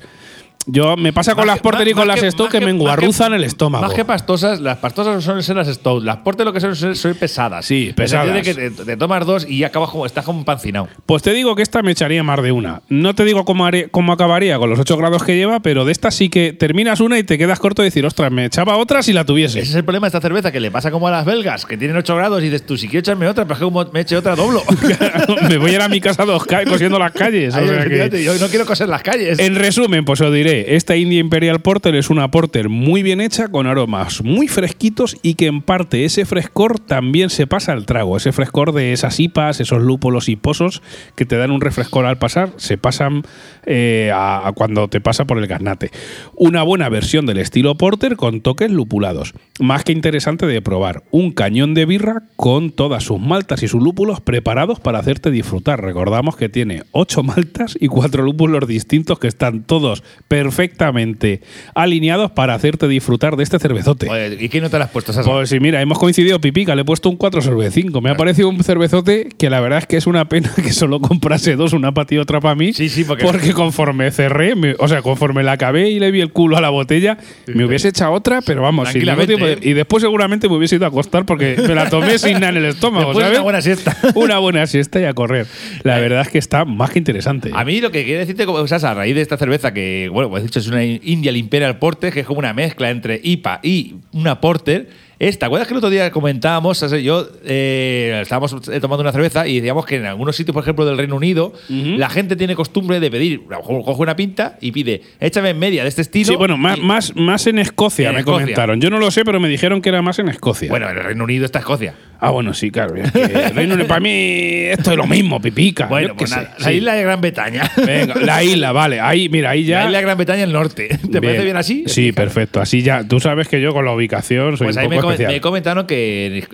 Yo me pasa con Más las porter y con las Stout que, me enguarruzan que- el estómago. Más que pastosas, las pastosas suelen ser las Stout. Las portes lo que son son son pesadas. Sí, sentido de pesadas. que te, te tomas dos y acabas como, estás como empancinado. Pues te digo que esta me echaría más de una. No te digo cómo, haré- cómo acabaría con los 8 grados que lleva, pero de esta sí que terminas una y te quedas corto de decir, ostras, me echaba otra si la tuviese. Ese es el problema de esta cerveza, que le pasa como a las belgas, que tienen 8 grados y dices tú, si quiero echarme otra, pero es que como me eche otra, doblo. me voy a ir a mi casa dos cosiendo las calles. o Ahí, sea que- efectivamente, Yo no quiero coser las calles. En resumen, pues os diré, esta India Imperial Porter es una porter muy bien hecha, con aromas muy fresquitos y que en parte ese frescor también se pasa al trago. Ese frescor de esas hipas, esos lúpulos hiposos que te dan un refrescor al pasar, se pasan eh, a, cuando te pasa por el garnate. Una buena versión del estilo porter con toques lupulados. Más que interesante de probar. Un cañón de birra con todas sus maltas y sus lúpulos preparados para hacerte disfrutar. Recordamos que tiene 8 maltas y 4 lúpulos distintos que están todos perfectamente alineados para hacerte disfrutar de este cervezote. ¿Y qué nota le has puesto, Sasa? Pues sí, mira, hemos coincidido, Pipica, le he puesto un 4 sobre 5. Me ha parecido un cervezote que la verdad es que es una pena que solo comprase dos, una para ti y otra para mí. Sí, sí, porque- conforme cerré, me- o sea, conforme la acabé y le vi el culo a la botella, me hubiese echado otra, pero vamos, sin ningún Tranquilamente, tipo de- y después seguramente me hubiese ido a acostar porque me la tomé sin nada en el estómago, Después ¿sabes? una buena siesta. Una buena siesta y a correr. La verdad es que está más que interesante. A mí lo que quiero decirte, como, Sasa, a raíz de esta cerveza que, bueno, pues he es una Indian Imperial Porter, que es como una mezcla entre IPA y una Porter. Esta, ¿te acuerdas que el otro día comentábamos, yo, eh, estábamos eh, tomando una cerveza y decíamos que en algunos sitios, por ejemplo, del Reino Unido, la gente tiene costumbre de pedir, a lo mejor coge una pinta y pide, échame en media de este estilo. Sí, bueno, más, más, más en Escocia En me Escocia. comentaron. Yo no lo sé, pero me dijeron que era más en Escocia. Bueno, en el Reino Unido está Escocia. Ah, bueno, sí, claro. es que Reino Unido, para mí esto es lo mismo, pipica. Bueno, pues nada, la sí. isla de Gran Bretaña. Venga, la isla, vale. Ahí, mira, ahí ya. La isla de Gran Bretaña el norte. ¿Te parece bien así? Sí, perfecto. Así ya. Tú sabes que yo con la ubicación soy Pues un poco especial. me comentaron que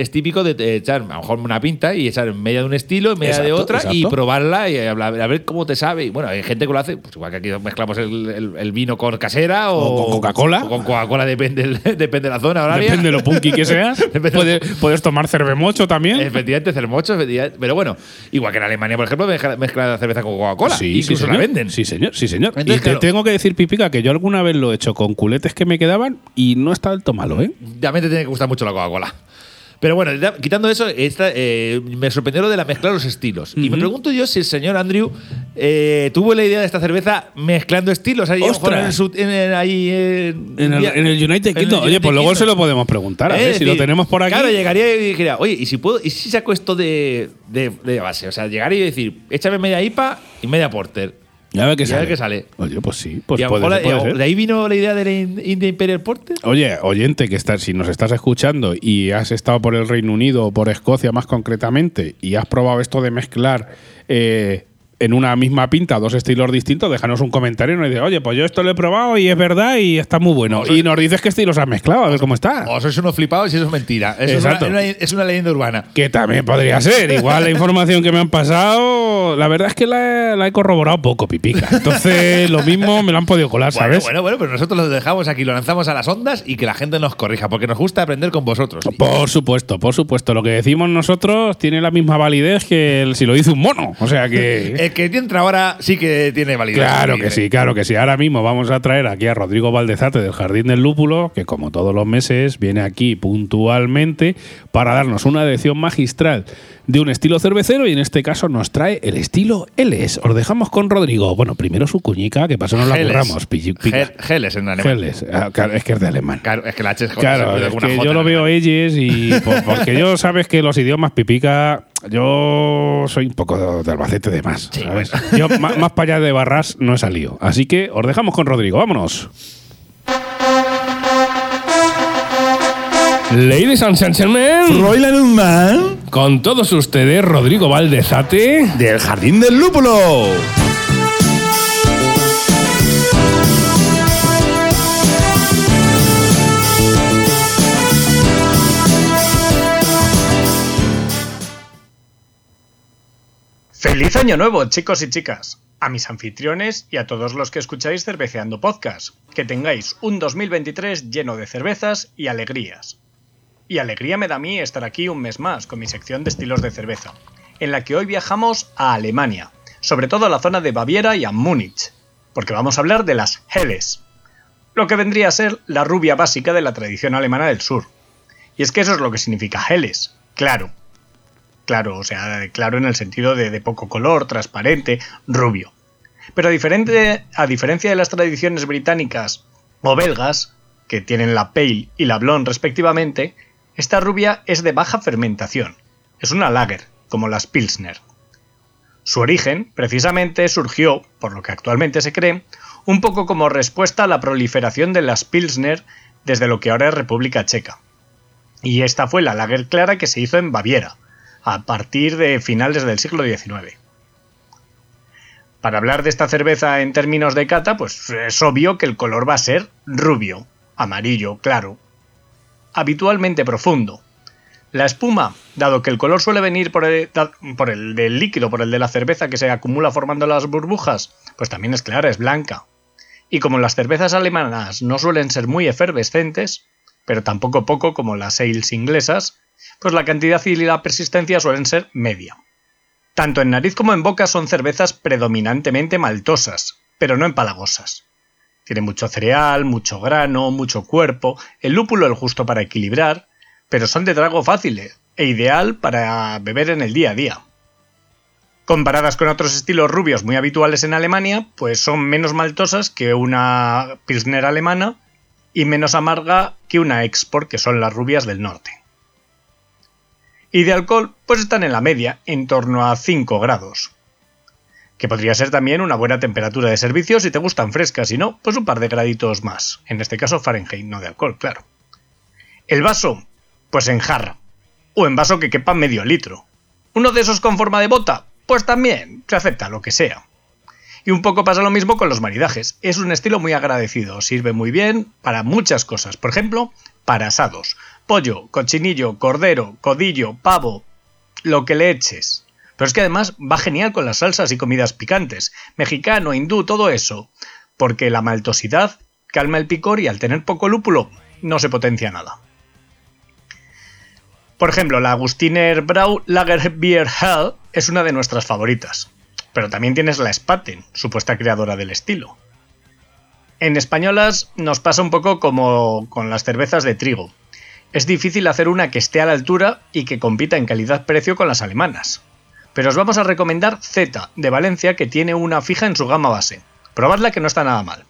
es típico de de echar a lo mejor una pinta y echar en media de un estilo, en media de Exacto, otra y probarla y hablar- a ver cómo te sabe. Y bueno, hay gente que lo hace, pues igual que aquí mezclamos el, el- el vino con casera o, O con Coca-Cola. O con Coca-Cola, depende, depende de la zona horaria. Depende de lo punky que seas. Puedes, puedes tomar cervemocho también. Efectivamente, cermocho, efectivamente. Pero bueno, igual que en Alemania, por ejemplo, mezcla- la cerveza con Coca-Cola. Sí, Incluso sí, la venden. Sí, señor, sí, señor. Entonces, y te claro. tengo que decir, Pipica, que yo alguna vez lo he hecho con culetes que me quedaban y no está todo malo, ¿eh? También te tiene que gustar mucho la Coca-Cola. Pero bueno, quitando eso, esta, eh, me sorprendió lo de la mezclar los estilos. Y me pregunto yo si el señor Andrew eh, tuvo la idea de esta cerveza mezclando estilos. Ahí, en el su- en el- ahí, en, En el, en el United Kingdom. Oye, United pues luego se lo podemos preguntar. A Eh, ver, si lo tenemos por aquí. Claro, llegaría y diría, oye, ¿y si, puedo, ¿y si saco esto de, de, de base? O sea, llegaría y decir, échame media IPA y media Porter. Ya a ver qué y a sale. Oye, pues sí. Pues y a puede, mejor puede ser. de ahí vino la idea de la In- India Imperial Porter. Oye, oyente, que estás, si nos estás escuchando y has estado por el Reino Unido o por Escocia más concretamente y has probado esto de mezclar eh, en una misma pinta, dos estilos distintos, déjanos un comentario y nos dices, oye, pues yo esto lo he probado y es verdad y está muy bueno. Y nos dices qué estilos has mezclado, a ver cómo está. O sois unos flipados y eso es mentira. Eso es una, es leyenda urbana. Que también podría ser. Igual la información que me han pasado, la verdad es que la, he- la he corroborado poco, pipica. Entonces, lo mismo me lo han podido colar, ¿sabes? bueno, bueno, pero nosotros lo dejamos aquí, lo lanzamos a las ondas y que la gente nos corrija, porque nos gusta aprender con vosotros. Por supuesto, por supuesto. Lo que decimos nosotros tiene la misma validez que el- si lo dice un mono. O sea que. El que entra ahora sí que tiene validez. Claro que sí, claro que sí. Ahora mismo vamos a traer aquí a Rodrigo Valdezate del Jardín del Lúpulo, que como todos los meses viene aquí puntualmente para darnos una lección magistral de un estilo cervecero y en este caso nos trae el estilo Eles. Os dejamos con Rodrigo. Bueno, primero su cuñica, que pasó no la. Gel- Geles en alemán. Geles. Ah, claro, es que es de alemán. Claro, es que la H es Claro, de es alguna que yo lo veo ellos y por- porque yo sabes que los idiomas pipica, yo soy un poco de Albacete de más. ¿sabes? Yo ma- más, para allá de Barras no he salido. Así que os dejamos con Rodrigo, vámonos. Ladies and gentlemen, Royland Man con todos ustedes, Rodrigo Valdezate. del Jardín del Lúpulo. ¡Feliz Año Nuevo, chicos y chicas! A mis anfitriones y a todos los que escucháis Cerveceando Podcast. Que tengáis un 2023 lleno de cervezas y alegrías. Y alegría me da a mí estar aquí un mes más con mi sección de estilos de cerveza, en la que hoy viajamos a Alemania, sobre todo a la zona de Baviera y a Múnich, porque vamos a hablar de las Helles, lo que vendría a ser la rubia básica de la tradición alemana del sur. Y es que eso es lo que significa Helles, claro, claro, o sea, claro en el sentido de, de poco color, transparente, rubio. Pero a diferencia de las tradiciones británicas o belgas, que tienen la pale y la blonde respectivamente, esta rubia es de baja fermentación. Es una lager, como las pilsner. Su origen, precisamente, surgió, por lo que actualmente se cree, un poco como respuesta a la proliferación de las pilsner desde lo que ahora es República Checa. Y esta fue la lager clara que se hizo en Baviera, a partir de finales del siglo XIX. Para hablar de esta cerveza en términos de cata, pues es obvio que el color va a ser rubio, amarillo, claro, habitualmente profundo. La espuma, dado que el color suele venir por el, del líquido, por el de la cerveza que se acumula formando las burbujas, pues también es clara, es blanca. Y como las cervezas alemanas no suelen ser muy efervescentes, pero tampoco poco como las ales inglesas, pues la cantidad y la persistencia suelen ser media. Tanto en nariz como en boca son cervezas predominantemente maltosas, pero no empalagosas. Tiene mucho cereal, mucho grano, mucho cuerpo, el lúpulo el justo para equilibrar, pero son de trago fácil e ideal para beber en el día a día. Comparadas con otros estilos rubios muy habituales en Alemania, pues son menos maltosas que una pilsner alemana y menos amarga que una export, que son las rubias del norte. Y de alcohol, pues están en la media, en torno a 5 grados. Que podría ser también una buena temperatura de servicio si te gustan frescas, si no, pues un par de graditos más. En este caso Fahrenheit, no de alcohol, claro. El vaso, pues en jarra. O en vaso que quepa medio litro. ¿Uno de esos con forma de bota? Pues también, se acepta lo que sea. Y un poco pasa lo mismo con los maridajes. Es un estilo muy agradecido, sirve muy bien para muchas cosas. Por ejemplo, para asados. Pollo, cochinillo, cordero, codillo, pavo, lo que le eches. Pero es que además va genial con las salsas y comidas picantes. Mexicano, hindú, todo eso. Porque la maltosidad calma el picor y al tener poco lúpulo no se potencia nada. Por ejemplo, la Agustiner Brau Lager Beer Hell es una de nuestras favoritas. Pero también tienes la Spaten, supuesta creadora del estilo. En españolas nos pasa un poco como con las cervezas de trigo. Es difícil hacer una que esté a la altura y que compita en calidad-precio con las alemanas. Pero os vamos a recomendar Z de Valencia que tiene una fija en su gama base. Probadla que no está nada mal.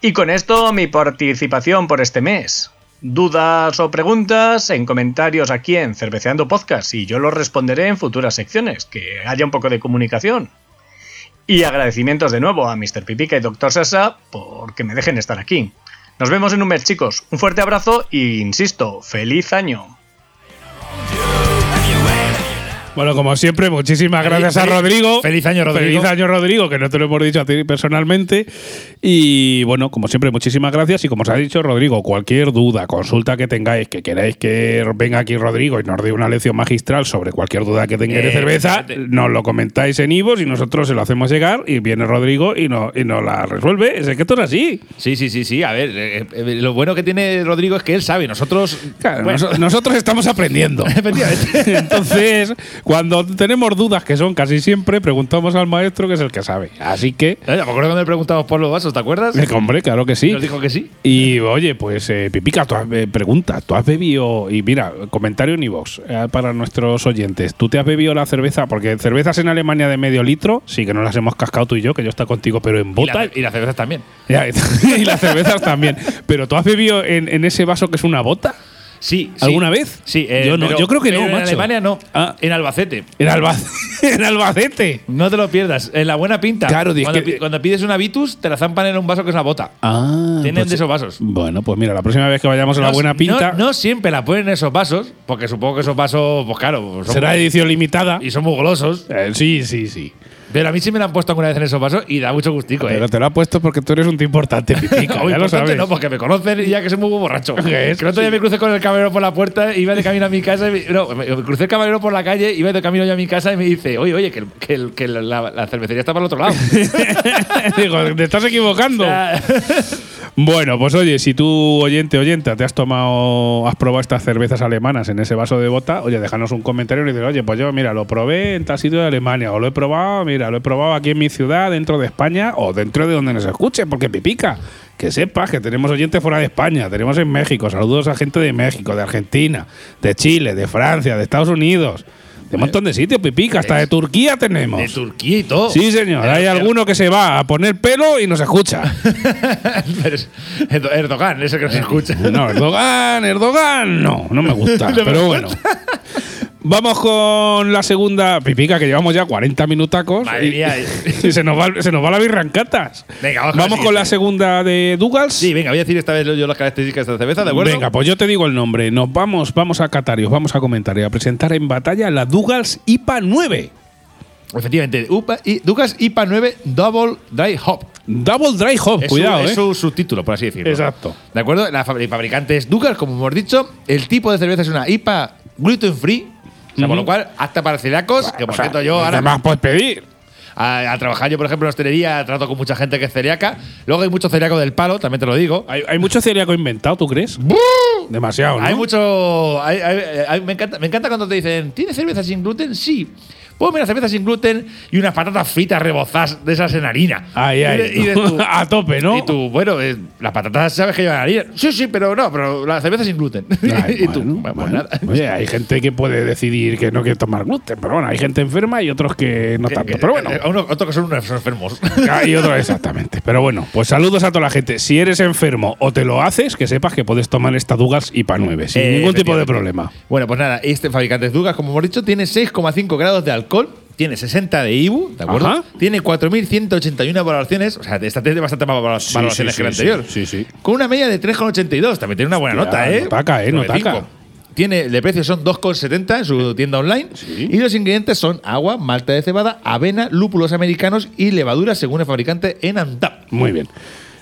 Y con esto mi participación por este mes. Dudas o preguntas en comentarios aquí en Cerveceando Podcast y yo los responderé en futuras secciones, que haya un poco de comunicación. Y agradecimientos de nuevo a Mr. Pipica y Dr. Sasa porque me dejen estar aquí. Nos vemos en un mes, chicos. Un fuerte abrazo y, insisto, feliz año. Bueno, como siempre, muchísimas gracias a feliz- Rodrigo. feliz año, Rodrigo. Feliz año, Rodrigo, que no te lo hemos dicho a ti personalmente. Y bueno, como siempre, muchísimas gracias. Y como os ha dicho Rodrigo, cualquier duda, consulta que tengáis, que queráis que venga aquí Rodrigo y nos dé una lección magistral sobre cualquier duda que tengáis de Eh, cerveza, efectivamente. nos lo comentáis en Ivos y nosotros se lo hacemos llegar. Y viene Rodrigo y, no, y nos la resuelve. Es que esto es así. Sí, sí, sí, sí. A ver, eh, eh, lo bueno que tiene Rodrigo es que él sabe. Nosotros. Claro, bueno, nos- nosotros estamos aprendiendo. Entonces, cuando tenemos dudas, que son casi siempre, preguntamos al maestro, que es el que sabe. Así que, Eh, Me acuerdo cuando le preguntamos por los vasos, ¿te acuerdas? eh, hombre, claro que sí. Nos dijo que sí. Y oye, pues eh, Pipica, tú has, eh, pregunta, ¿tú has bebido? Y mira, comentario en iVox eh, para nuestros oyentes. ¿Tú te has bebido la cerveza? Porque cervezas en Alemania de medio litro, sí que no las hemos cascado tú y yo, que yo está contigo, pero en Y, bota. la- y las cervezas también. Ya, y las cervezas también. Pero ¿tú has bebido en, en ese vaso que es una bota? Sí. sí. ¿Alguna vez? Sí. eh, Yo no, pero- yo creo que no, En macho. Alemania no. Ah. En Albacete. En, Alba- en Albacete. No te lo pierdas. En la buena pinta. Claro, cuando, que- cuando pides una Vitus, te la zampan en un vaso que es una bota. Ah, Tienen de esos vasos. Bueno, pues mira, la próxima vez que vayamos a la buena pinta No, no siempre la ponen en esos vasos, porque supongo que esos vasos, pues claro, son será edición limitada. y son muy golosos. Eh, sí, sí, sí. Pero a mí sí me la han puesto alguna vez en esos vasos y da mucho gustico, ¿eh? Pero te lo ha puesto porque tú eres un tío importante. Muy ya lo sabes. no, porque me conocen y ya que soy muy borracho. ¿Qué es? Que el otro día me crucé con el camarero por la puerta, iba de camino a mi casa. Y me, no, me crucé el camarero por la calle, iba de camino yo a mi casa y me dice, oye, oye, que, el- que, el- que la, la cervecería está para el otro lado. Digo, te estás equivocando. O sea, Bueno, pues oye, si tú, oyente, oyenta, te has tomado, has probado estas cervezas alemanas en ese vaso de bota, oye, déjanos un comentario y dices, oye, pues yo, mira, lo probé en tal sitio de Alemania, o lo he probado, mira, lo he probado aquí en mi ciudad, dentro de España, o dentro de donde nos escuche, porque pipica. Que sepas que tenemos oyentes fuera de España, tenemos en México, saludos a gente de México, de Argentina, de Chile, de Francia, de Estados Unidos, de un montón de sitios, pipica, hasta de Turquía tenemos. de Turquía y todo. Sí, señor. Hay Pero- alguno que se va a poner pelo y nos escucha. Erdogan, ese que nos escucha. No, Erdogan, Erdogan, no, no me gusta. pero bueno. Vamos con la segunda pipica, que llevamos ya 40 minutacos. Madre y, mía. y se, nos va, se nos va la birrancatas. Venga, vamos con la Vamos con la segunda de Dougals. Sí, venga, voy a decir esta vez yo las características de la cerveza, ¿de acuerdo? Venga, pues yo te digo el nombre. Nos vamos, vamos a catar y os vamos a comentar y a presentar en batalla la Dougals IPA 9. Efectivamente, UPA y Ducas IPA 9 Double Dry Hop. Double Dry Hop, Es, cuidado, su, eh. es su subtítulo, por así decirlo. Exacto. ¿De acuerdo? La fabri- fabricante es Ducas, como hemos dicho. El tipo de cerveza es una IPA gluten free. O sea, con lo cual, apta para celíacos, que por O sea, cierto yo ¿qué ahora más puedes pedir? a, a trabajar yo, por ejemplo, en hostelería, trato con mucha gente que es celíaca. Luego hay mucho celíaco del palo, también te lo digo. Hay, hay mucho celíaco inventado, ¿tú crees? Demasiado, ¿no? Hay mucho. hay- hay- me, encanta, me encanta cuando te dicen, ¿tienes cerveza sin gluten? Sí. Pues mira, cerveza sin gluten y unas patatas fritas rebozadas de esas en harina. Ay, ay. Y de- y de tú- a tope, ¿no? Y tú, bueno, eh, las patatas sabes que llevan harina. Sí, sí, pero no, pero la cerveza sin gluten. Ay, y tú, bueno, bueno, pues bueno. nada. Oye, hay gente que puede decidir que no quiere tomar gluten, pero bueno, hay gente enferma y otros que no tanto. Pero bueno, Eh, eh, uno- otros que son unos enfermos. hay otros exactamente. Pero bueno, pues saludos a toda la gente. Si eres enfermo o te lo haces, que sepas que puedes tomar esta Dugas IPA 9 sin Eh, ningún tipo de problema. Bueno, pues nada, este fabricante es Dugas, como hemos dicho, tiene 6,5 grados de alcohol, tiene 60 de IBU, ¿de acuerdo? Ajá. Tiene 4.181 valoraciones, o sea, esta tiene bastante más Sí, valoraciones sí, que la anterior. sí, sí. Con una media de 3,82, también tiene una buena Hostia, nota, ¿eh? no taca, ¿eh? No 9,5. taca. Tiene, de precio son 2,70 en su tienda online. Sí. Y los ingredientes son agua, malta de cebada, avena, lúpulos americanos y levadura según el fabricante en Antap. Muy bien.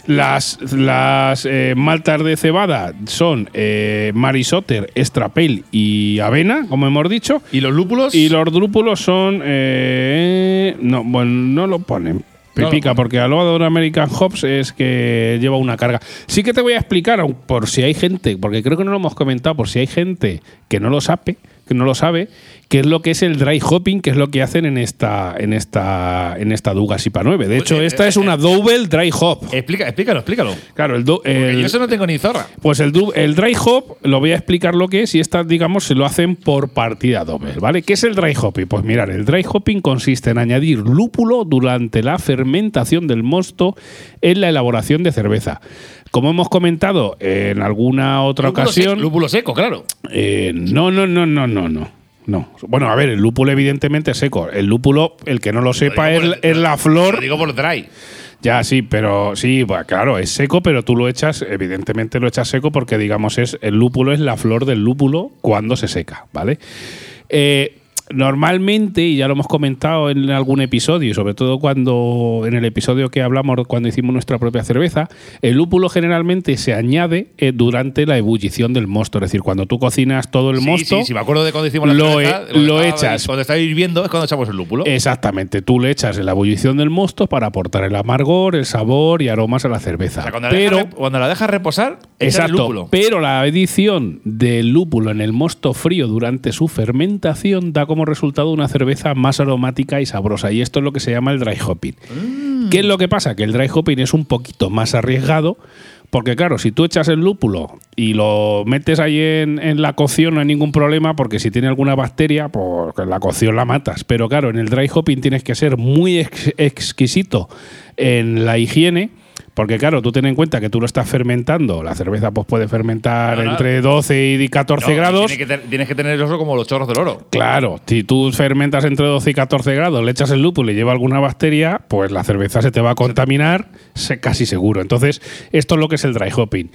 Las, las eh, maltas de cebada son eh, Marisotter, Strapel y Avena, como hemos dicho. ¿Y los lúpulos? Y los drúpulos son. eh, no, bueno, no lo ponen. No lo Pipica, ponen. porque a lo de American Hops es que lleva una carga. Sí que te voy a explicar, por si hay gente, porque creo que no lo hemos comentado, por si hay gente que no lo sabe, que no lo sabe, qué es lo que es el dry hopping, que es lo que hacen en esta, en esta, en esta Dugas IPA 9. De hecho, eh, esta eh, es una double dry hop. Explica, explícalo, explícalo. Claro, el, do- el- yo eso no tengo ni zorra. pues el, du- el dry hop, lo voy a explicar lo que es, y esta, digamos, se lo hacen por partida doble, ¿vale? ¿Qué es el dry hopping? Pues mirar, el dry hopping consiste en añadir lúpulo durante la fermentación del mosto en la elaboración de cerveza. Como hemos comentado en alguna otra Lúpulo ocasión. seco- lúpulo seco, claro. eh, no, no, no, no, no, no. No. Bueno, a ver, el lúpulo evidentemente es seco. El lúpulo, el que no lo sepa, es, la Lo flor digo por dry. ya, sí, pero sí, pues, claro, es seco, pero tú lo echas, evidentemente lo echas seco porque, digamos, es el lúpulo es la flor del lúpulo cuando se seca, ¿vale? Eh, normalmente, y ya lo hemos comentado en algún episodio, sobre todo cuando en el episodio que hablamos cuando hicimos nuestra propia cerveza, el lúpulo generalmente se añade eh, durante la ebullición del mosto. Es decir, cuando tú cocinas todo el Sí, mosto. sí, sí, me acuerdo de cuando hicimos la lo cerveza, e- lo estaba- echas. Cuando está hirviendo es cuando echamos el lúpulo. Exactamente, tú le echas en la ebullición del mosto para aportar el amargor, el sabor y aromas a la cerveza. o sea, cuando, Pero, dejas, cuando la dejas reposar, echas el exacto, lúpulo. pero la edición del lúpulo en el mosto frío durante su fermentación da como resultado una cerveza más aromática y sabrosa. Y esto es lo que se llama el dry hopping. ¿Qué es lo que pasa? Que el dry hopping es un poquito más arriesgado. Porque claro, si tú echas el lúpulo y lo metes ahí en, la cocción no hay ningún problema porque si tiene alguna bacteria, pues la cocción la matas. Pero claro, en el dry hopping tienes que ser muy ex- exquisito en la higiene. Porque claro, tú ten en cuenta que tú lo estás fermentando. La cerveza pues puede fermentar No, no. entre 12 y 14 No, grados. Tienes que, tienes que tener eso como los chorros del oro. Claro, si tú fermentas entre 12 y 14 grados, le echas el lúpulo y lleva alguna bacteria, pues la cerveza se te va a contaminar se- casi seguro. Entonces, esto es lo que es el dry hopping.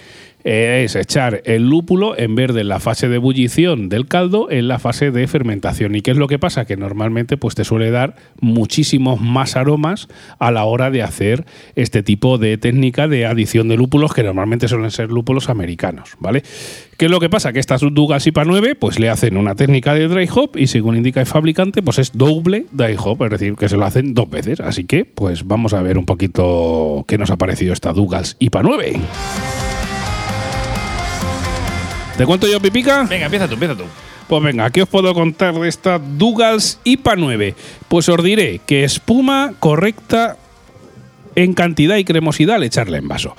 Es echar el lúpulo en vez de en la fase de ebullición del caldo, en la fase de fermentación. ¿Y qué es lo que pasa? Que normalmente pues, te suele dar muchísimos más aromas a la hora de hacer este tipo de técnica de adición de lúpulos, que normalmente suelen ser lúpulos americanos, ¿vale? ¿Qué es lo que pasa? Que estas Dugas IPA 9 pues le hacen una técnica de dry hop y según indica el fabricante pues es doble dry hop, es decir, que se lo hacen dos veces. Así que pues vamos a ver un poquito qué nos ha parecido esta Dugas IPA 9. ¿Te cuento yo, Pipica? Venga, empieza tú, empieza tú. Pues venga, ¿qué os puedo contar de esta Dugals IPA 9? Pues os diré que espuma correcta en cantidad y cremosidad al echarla en vaso.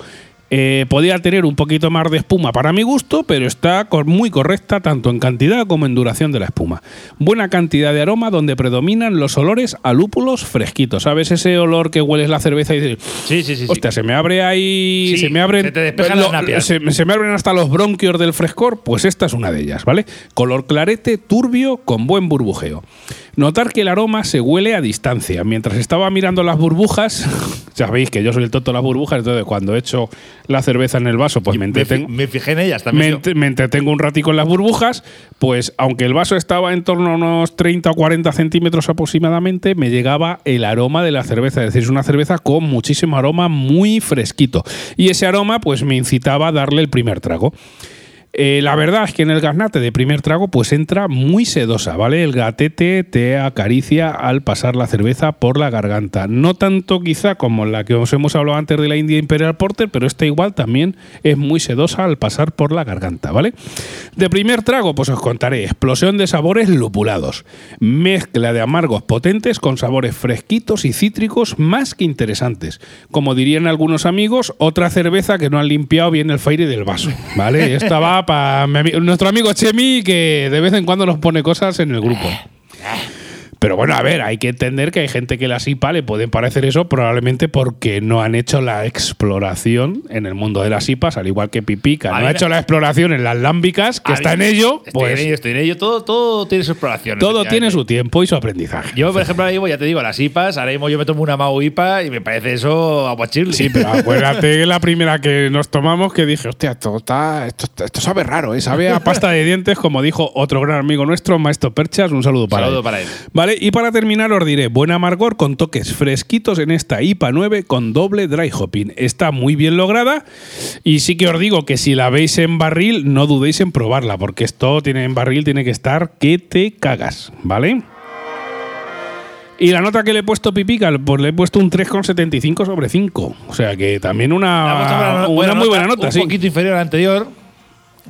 Eh, podía tener un poquito más de espuma para mi gusto, pero está muy correcta tanto en cantidad como en duración de la espuma. Buena cantidad de aroma donde predominan los olores a lúpulos fresquitos. ¿Sabes ese olor que hueles la cerveza y dices, Sí, sí, sí. sí. Hostia, se me abre ahí. Sí, se me abren. se te despejan las napias. se, se me abren hasta los bronquios del frescor. Pues esta es una de ellas, ¿vale? Color clarete, turbio, con buen burbujeo. Notar que el aroma se huele a distancia. Mientras estaba mirando las burbujas, sabéis que yo soy el tonto de las burbujas, entonces cuando echo la cerveza en el vaso, pues me me, fi- entretengo. me fijé en ellas Me, también. ent- me entretengo un ratico en las burbujas, pues aunque el vaso estaba en torno a unos 30 o 40 centímetros aproximadamente, me llegaba el aroma de la cerveza. Es decir, es una cerveza con muchísimo aroma, muy fresquito. Y ese aroma, pues me incitaba a darle el primer trago. Eh, la verdad es que en el gaznate de primer trago pues entra muy sedosa, ¿vale? El gatete te acaricia al pasar la cerveza por la garganta. No tanto quizá como la que os hemos hablado antes de la India Imperial Porter, pero esta igual también es muy sedosa al pasar por la garganta, ¿vale? De primer trago pues os contaré explosión de sabores lupulados, mezcla de amargos potentes con sabores fresquitos y cítricos más que interesantes. Como dirían algunos amigos, otra cerveza que no han limpiado bien el faire del vaso, ¿vale? Esta va para nuestro amigo Chemi que de vez en cuando nos pone cosas en el grupo. Pero bueno, a ver, hay que entender que hay gente que las IPA le pueden parecer eso probablemente porque no han hecho la exploración en el mundo de las IPAs, al igual que Pipica. A No ha hecho la exploración en las lámbicas, que está en ello, Estoy pues en ello, estoy en ello. Todo, todo tiene su exploración. todo tiene su tiempo y su aprendizaje. Yo, por ejemplo, ahora mismo, ya te digo, las IPAs, ahora mismo yo me tomo una Mau IPA y me parece eso aguachirle. Sí, pero acuérdate que la primera que nos tomamos que dije, hostia, esto, está, esto, esto sabe raro, ¿eh? sabe a pasta de dientes, como dijo otro gran amigo nuestro, Maestro Perchas. Un saludo para Saludo él. para él. Vale, y para terminar os diré, buen amargor con toques fresquitos en esta IPA 9 con doble dry hopping. Está muy bien lograda y sí que os digo que si la veis en barril no dudéis en probarla porque esto tiene en barril tiene que estar que te cagas, ¿vale? Y la nota que le he puesto Pipica, pues le he puesto un 3,75 sobre 5. O sea que también una, buena- muy buena nota, un sí. poquito inferior a la anterior.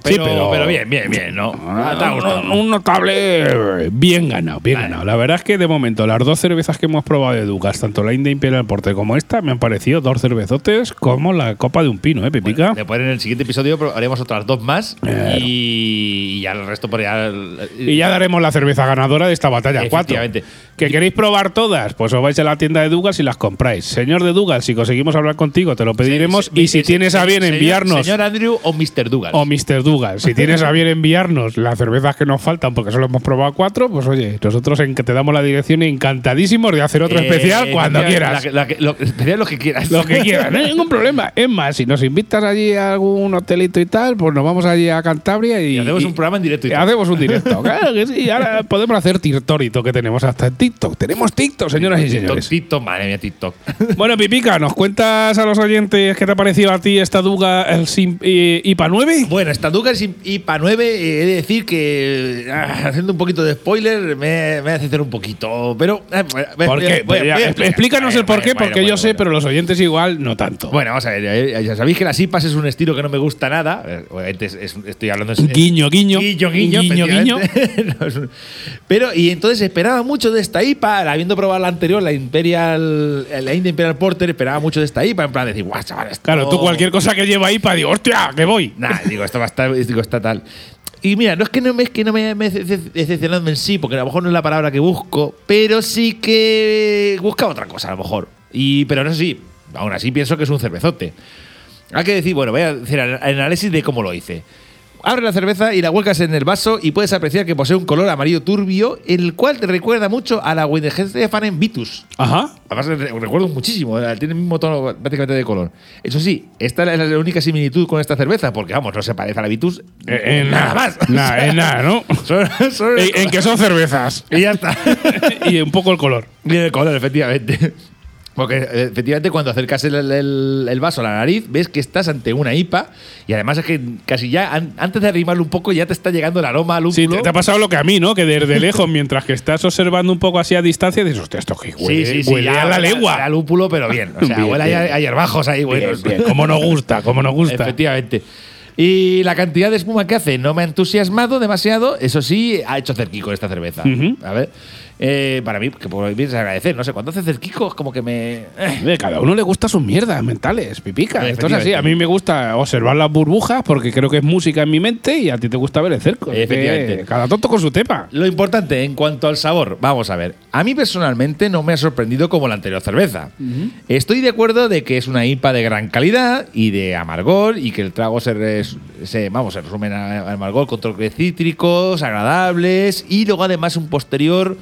Sí, Pero, pero- pero bien, bien, bien, ¿no? Ah, gustado. Un, un notable bien ganado, bien ganado. La verdad es que de momento las dos cervezas que hemos probado de Ducas, tanto la India Imperial Porter como esta, me han parecido dos cervezotes como la copa de un pino, ¿eh, Pipica? Después en el siguiente episodio haremos otras dos más Claro. y, ya el resto por ya. y ya daremos la cerveza ganadora de esta batalla 4. Efectivamente. ¿Que queréis probar todas? Pues os vais a la tienda de Dugas y las compráis. Señor de Dugas, si conseguimos hablar contigo, te lo pediremos. Sí, y si sí, tienes a bien enviarnos. Señor Andrew o Mr. Dugas. o Mr. dudas, si tienes a bien enviarnos las cervezas que nos faltan, porque solo hemos probado cuatro, pues oye, nosotros en que te damos la dirección encantadísimos de hacer otro Eh, especial cuando la- quieras. la- la que- lo, especial lo que quieras. Lo que quieras, no hay ningún problema. Es más, si nos invitas allí a algún hotelito y tal, pues nos vamos allí a Cantabria y. Y hacemos y- un programa en directo y hacemos un directo. Claro que sí. Ahora podemos hacer Tirtorito que tenemos hasta en TikTok. Tenemos TikTok, señoras y TikTok, señores. TikTok, madre mía, TikTok. Bueno, Pipica, ¿nos cuentas a los oyentes qué te ha parecido a ti esta Duga el Sim- eh, IPA 9? Bueno, esta Duca es IPA 9, eh, he de decir que, ah, haciendo un poquito de spoiler, me, me hace hacer un poquito. Pero. eh, ¿Por qué? voy- voy a Ya, explicar. explícanos el por qué, bueno, porque bueno, yo sé, bueno. pero los oyentes igual no tanto. Bueno, vamos a ver, ya sabéis que las IPAs es un estilo que no me gusta nada. Obviamente es- es- estoy hablando en Guiño, guiño. Guiño, guiño, Guiño, guiño. es Pero, y entonces esperaba mucho de esta IPA, habiendo probado la anterior, la Imperial, la India Imperial Porter, esperaba mucho de esta IPA, en plan de decir, guau, chaval, esto- Claro, tú cualquier cosa que lleva IPA, digo, hostia, que voy. Nah, digo, esto va a estar, digo, está tal. Y mira, no es que no me, es que no me, me he dece- decepcionado en sí, porque a lo mejor no es la palabra que busco, pero sí que busca otra cosa, a lo mejor. Y, pero no sé si, aún así pienso que es un cervezote. Hay que decir, bueno, voy a hacer el análisis de cómo lo hice. Abre la cerveza y la vuelcas en el vaso y puedes apreciar que posee un color amarillo turbio, el cual te recuerda mucho a la Fan Vitus. Ajá. Además, re- recuerdo muchísimo, eh, tiene el mismo tono prácticamente de color. Eso sí, esta es la única similitud con esta cerveza, porque vamos, no se parece a la Vitus Eh, en nada más. Nada, en nada, ¿no? Son- son- en, en que son cervezas. Y ya está. y un poco el color. y el color, efectivamente. Porque eh, efectivamente cuando acercas el, el- el vaso a la nariz ves que estás ante una IPA y además es que casi ya an- antes de arrimarlo un poco ya te está llegando el aroma al Sí, lúpulo. te, te ha pasado lo que a mí, ¿no? Que desde lejos, mientras que estás observando un poco así a distancia, dices, hostia, esto que huele, huele ya a la huele lengua. A lúpulo, pero bien. O sea, Bien, huele bien. a hierbajos ahí, bien. Como nos gusta, como nos gusta. Efectivamente. Y la cantidad de espuma que hace no me ha entusiasmado demasiado. Eso sí, ha hecho cerquico esta cerveza. Ujú. A ver. Eh, para mí, que por mí es agradecer. No sé, cuando hace cerquico es como que me. eh. Cada uno le gusta sus mierdas mentales, pipica. Esto es así. A mí me gusta observar las burbujas porque creo que es música en mi mente y a ti te gusta ver el cerco. Efectivamente. Cada tonto con su tema. Lo importante en cuanto al sabor, vamos a ver. A mí personalmente no me ha sorprendido como la anterior cerveza. Estoy de acuerdo de que es una IPA de gran calidad y de amargor y que el trago se, res- se- vamos, se resume en amargor con toques cítricos, agradables y luego además un posterior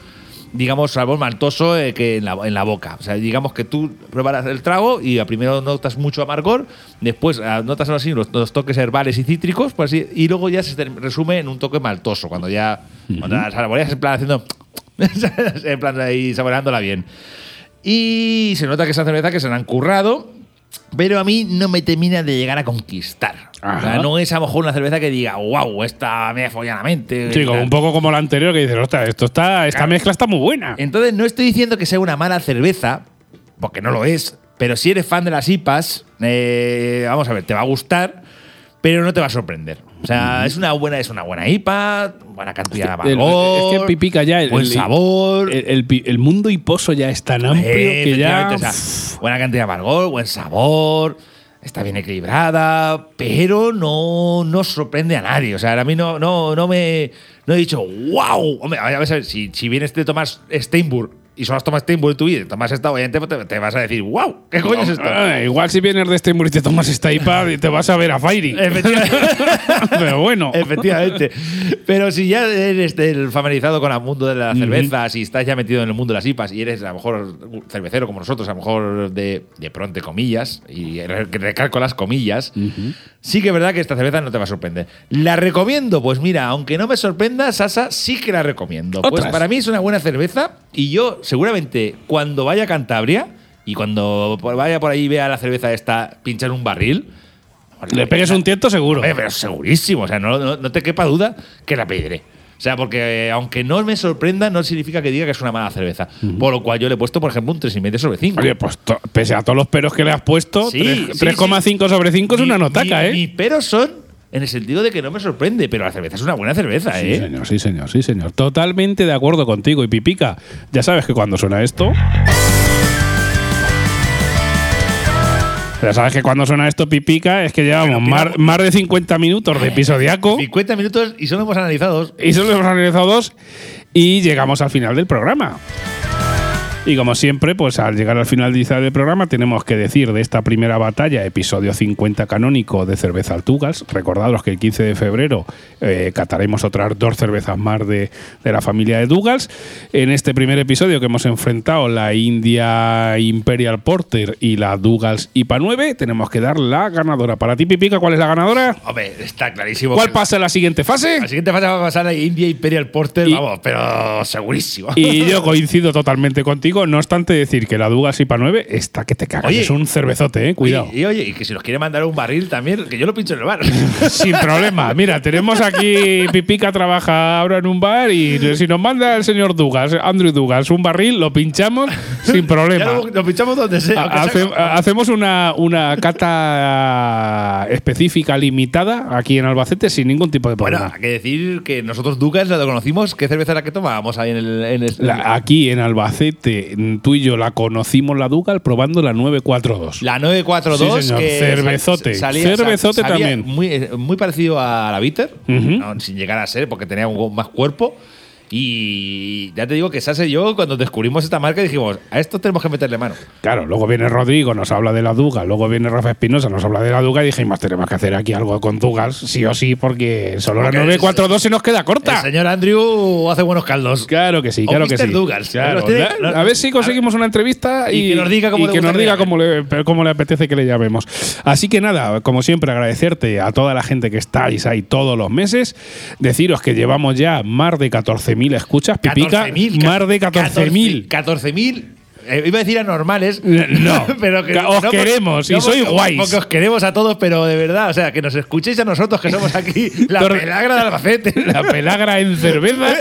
digamos, sabor maltoso eh, que en la, en la boca. O sea, digamos que tú pruebas el trago y a primero notas mucho amargor, después ah, notas así los, los toques herbales y cítricos, pues así, y luego ya se resume en un toque maltoso, cuando ya cuando saboreas en plan haciendo en plan ahí saboreándola bien. Y se nota que esa cerveza que se la han currado, pero a mí no me termina de llegar a conquistar. O sea, Ajá. no es a lo mejor una cerveza que diga, wow, esta me ha follado la mente. Sí, como un poco como la anterior que dices, ostras, esto está, esta Claro. mezcla está muy buena. Entonces, no estoy diciendo que sea una mala cerveza, porque no lo es, pero si eres fan de las IPAs, eh, vamos a ver, te va a gustar, pero no te va a sorprender. O sea, es una buena, es una buena IPA, buena cantidad de amargor, es que pipica ya el, buen el- sabor. El, el el mundo hiposo ya es tan amplio que ya. efectivamente, o sea, buena cantidad de amargor, buen sabor, está bien equilibrada, pero no, no sorprende a nadie. O sea, a mí no, no, no me no he dicho, wow. Hombre, a ver, a ver, si, si vienes de Tomás Steinburg y solo has tomado Steinburg en tu vida, y tomas esta, obviamente te, te vas a decir, wow, ¿qué coño es esto? Ah, igual si vienes de muro y te tomas esta IPA y te vas a ver a Fairy. Efectivamente. Pero bueno. Efectivamente. Pero si ya eres del familiarizado con el mundo de la cerveza, si estás ya metido en el mundo de las IPAs y eres a lo mejor cervecero como nosotros, a lo mejor de, de pro entre comillas, y re- recalco las comillas, sí que es verdad que esta cerveza no te va a sorprender. ¿La recomiendo? Pues mira, aunque no me sorprenda, Sasa sí que la recomiendo. Pues Otras. para mí es una buena cerveza y yo seguramente cuando vaya a Cantabria y cuando vaya por ahí y vea la cerveza esta pinchar un barril, Le pegues un tiento seguro. Hombre, pero segurísimo, o sea, no, no- no te quepa duda que la pediré. O sea, porque eh, aunque no me sorprenda, no significa que diga que es una mala cerveza. Por lo cual yo le he puesto, por ejemplo, un 3,5 sobre 5. Oye, pues pese a todos los peros que le has puesto, Sí, tres- sí, 3,5 sobre 5 es una notaca, mi- ¿eh? Mis peros son en el sentido de que no me sorprende, pero la cerveza es una buena cerveza, Sí, ¿eh? señor, sí, señor, sí, señor. Totalmente de acuerdo contigo. Y Pipica, ya sabes que cuando suena esto. Ya sabes que cuando suena esto, Pipica, es que llevamos Bueno, más de 50 minutos de episodiaco 50 minutos y solo hemos analizado dos. y solo hemos analizado dos y llegamos al final del programa. Y como siempre, pues al llegar al final del programa tenemos que decir de esta primera batalla, episodio 50 canónico de Cerveza Altugas. Recordaros que el 15 de febrero eh, cataremos otras dos cervezas más de, de la familia de Dougals. En este primer episodio que hemos enfrentado la India Imperial Porter y la Dougals IPA 9, tenemos que dar la ganadora. Para ti, Pipica, ¿cuál es la ganadora? Hombre, está clarísimo. ¿Cuál pasa a la siguiente fase? La siguiente fase va a pasar a India Imperial Porter, Y- vamos, pero segurísimo. Y yo coincido totalmente contigo, no obstante decir que la Dugas IPA 9 está que te cagas. Oye. es un cervezote, eh, cuidado. Y, y oye, y que si nos quiere mandar un barril también, que yo lo pincho en el bar. Sin problema. Mira, tenemos aquí Pipica trabaja ahora en un bar y si nos manda el señor Dugas, Andrew Dugas, un barril, lo pinchamos sin Ya problema. lo, lo pinchamos donde sea. aunque Hace- sea- hacemos una, una cata específica limitada aquí en Albacete sin ningún tipo de Bueno, problema. hay que decir que nosotros Ducas la conocimos. ¿Qué cerveza era que tomábamos ahí en el. En el- La- aquí en Albacete, tú y yo la conocimos la Dugal probando la 942. La 942, Sí, señor. que Cervezote. sal- salía- Cervezote también. Muy, eh, muy parecido a la Bitter, Ujú. no, sin llegar a ser, porque tenía un, más cuerpo. Y ya te digo que Sase y yo, cuando descubrimos esta marca, dijimos, a esto tenemos que meterle mano. Claro, luego viene Rodrigo, nos habla de la Duga, luego viene Rafa Espinosa, nos habla de la Duga y dijimos, tenemos que hacer aquí algo con Dugas, sí o sí, porque solo Porque la 942 se nos queda El corta. señor Andrew hace buenos caldos. Claro que sí, O claro que sí. Douglas. Claro. Tiene- los- a ver si conseguimos una entrevista y, y que nos diga cómo y le que nos diga cómo le, cómo le apetece que le llamemos. Así que nada, como siempre, agradecerte a toda la gente que estáis ahí todos los meses. Deciros que llevamos ya más de 14.000 escuchas, Pipica. 14.000, Más de 14.000. 14.000. Eh, iba a decir anormales. No, pero que os no, queremos y no, porque- guays. Porque os queremos a todos, pero de verdad, o sea, que nos escuchéis a nosotros, que somos aquí la pelagra de Albacete. La pelagra en cerveza.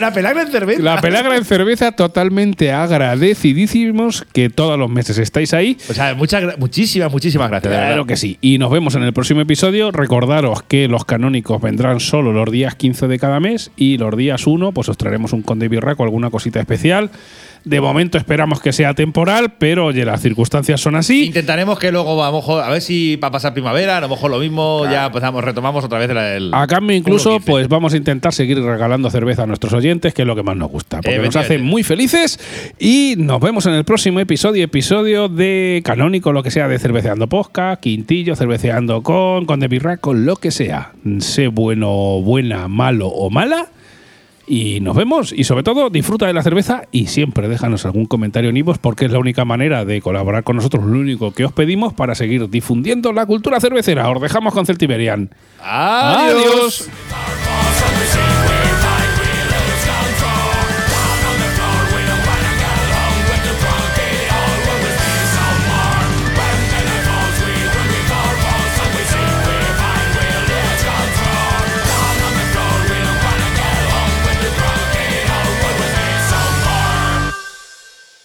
La pelagra en cerveza. La pelagra en cerveza totalmente agradecidísimos que todos los meses estáis ahí. O sea, muchas, muchísimas, muchísimas gracias. Claro que sí. Y nos vemos en el próximo episodio. Recordaros que los canónicos vendrán solo los días 15 de cada mes y los días 1 pues os traeremos un conde birraco, alguna cosita especial. De momento esperamos que sea temporal, pero oye, las circunstancias son así. Intentaremos que luego a lo mejor, a ver si para pasar primavera, a lo mejor lo mismo, ya empezamos, retomamos otra vez el. A cambio, incluso, 1.15. pues vamos a intentar seguir regalando cerveza a nuestros oyentes, que es lo que más nos gusta, porque nos hace muy felices. Y nos vemos en el próximo episodio, episodio de Canónico, lo que sea, de Cerveceando Posca, Quintillo, Cerveceando con, con de Birraco, lo que sea. Sé bueno, buena, malo o mala. Y nos vemos y sobre todo disfruta de la cerveza y siempre déjanos algún comentario en Ivos porque es la única manera de colaborar con nosotros, lo único que os pedimos para seguir difundiendo la cultura cervecera. Os dejamos con Celtiberian. Adiós. Adiós.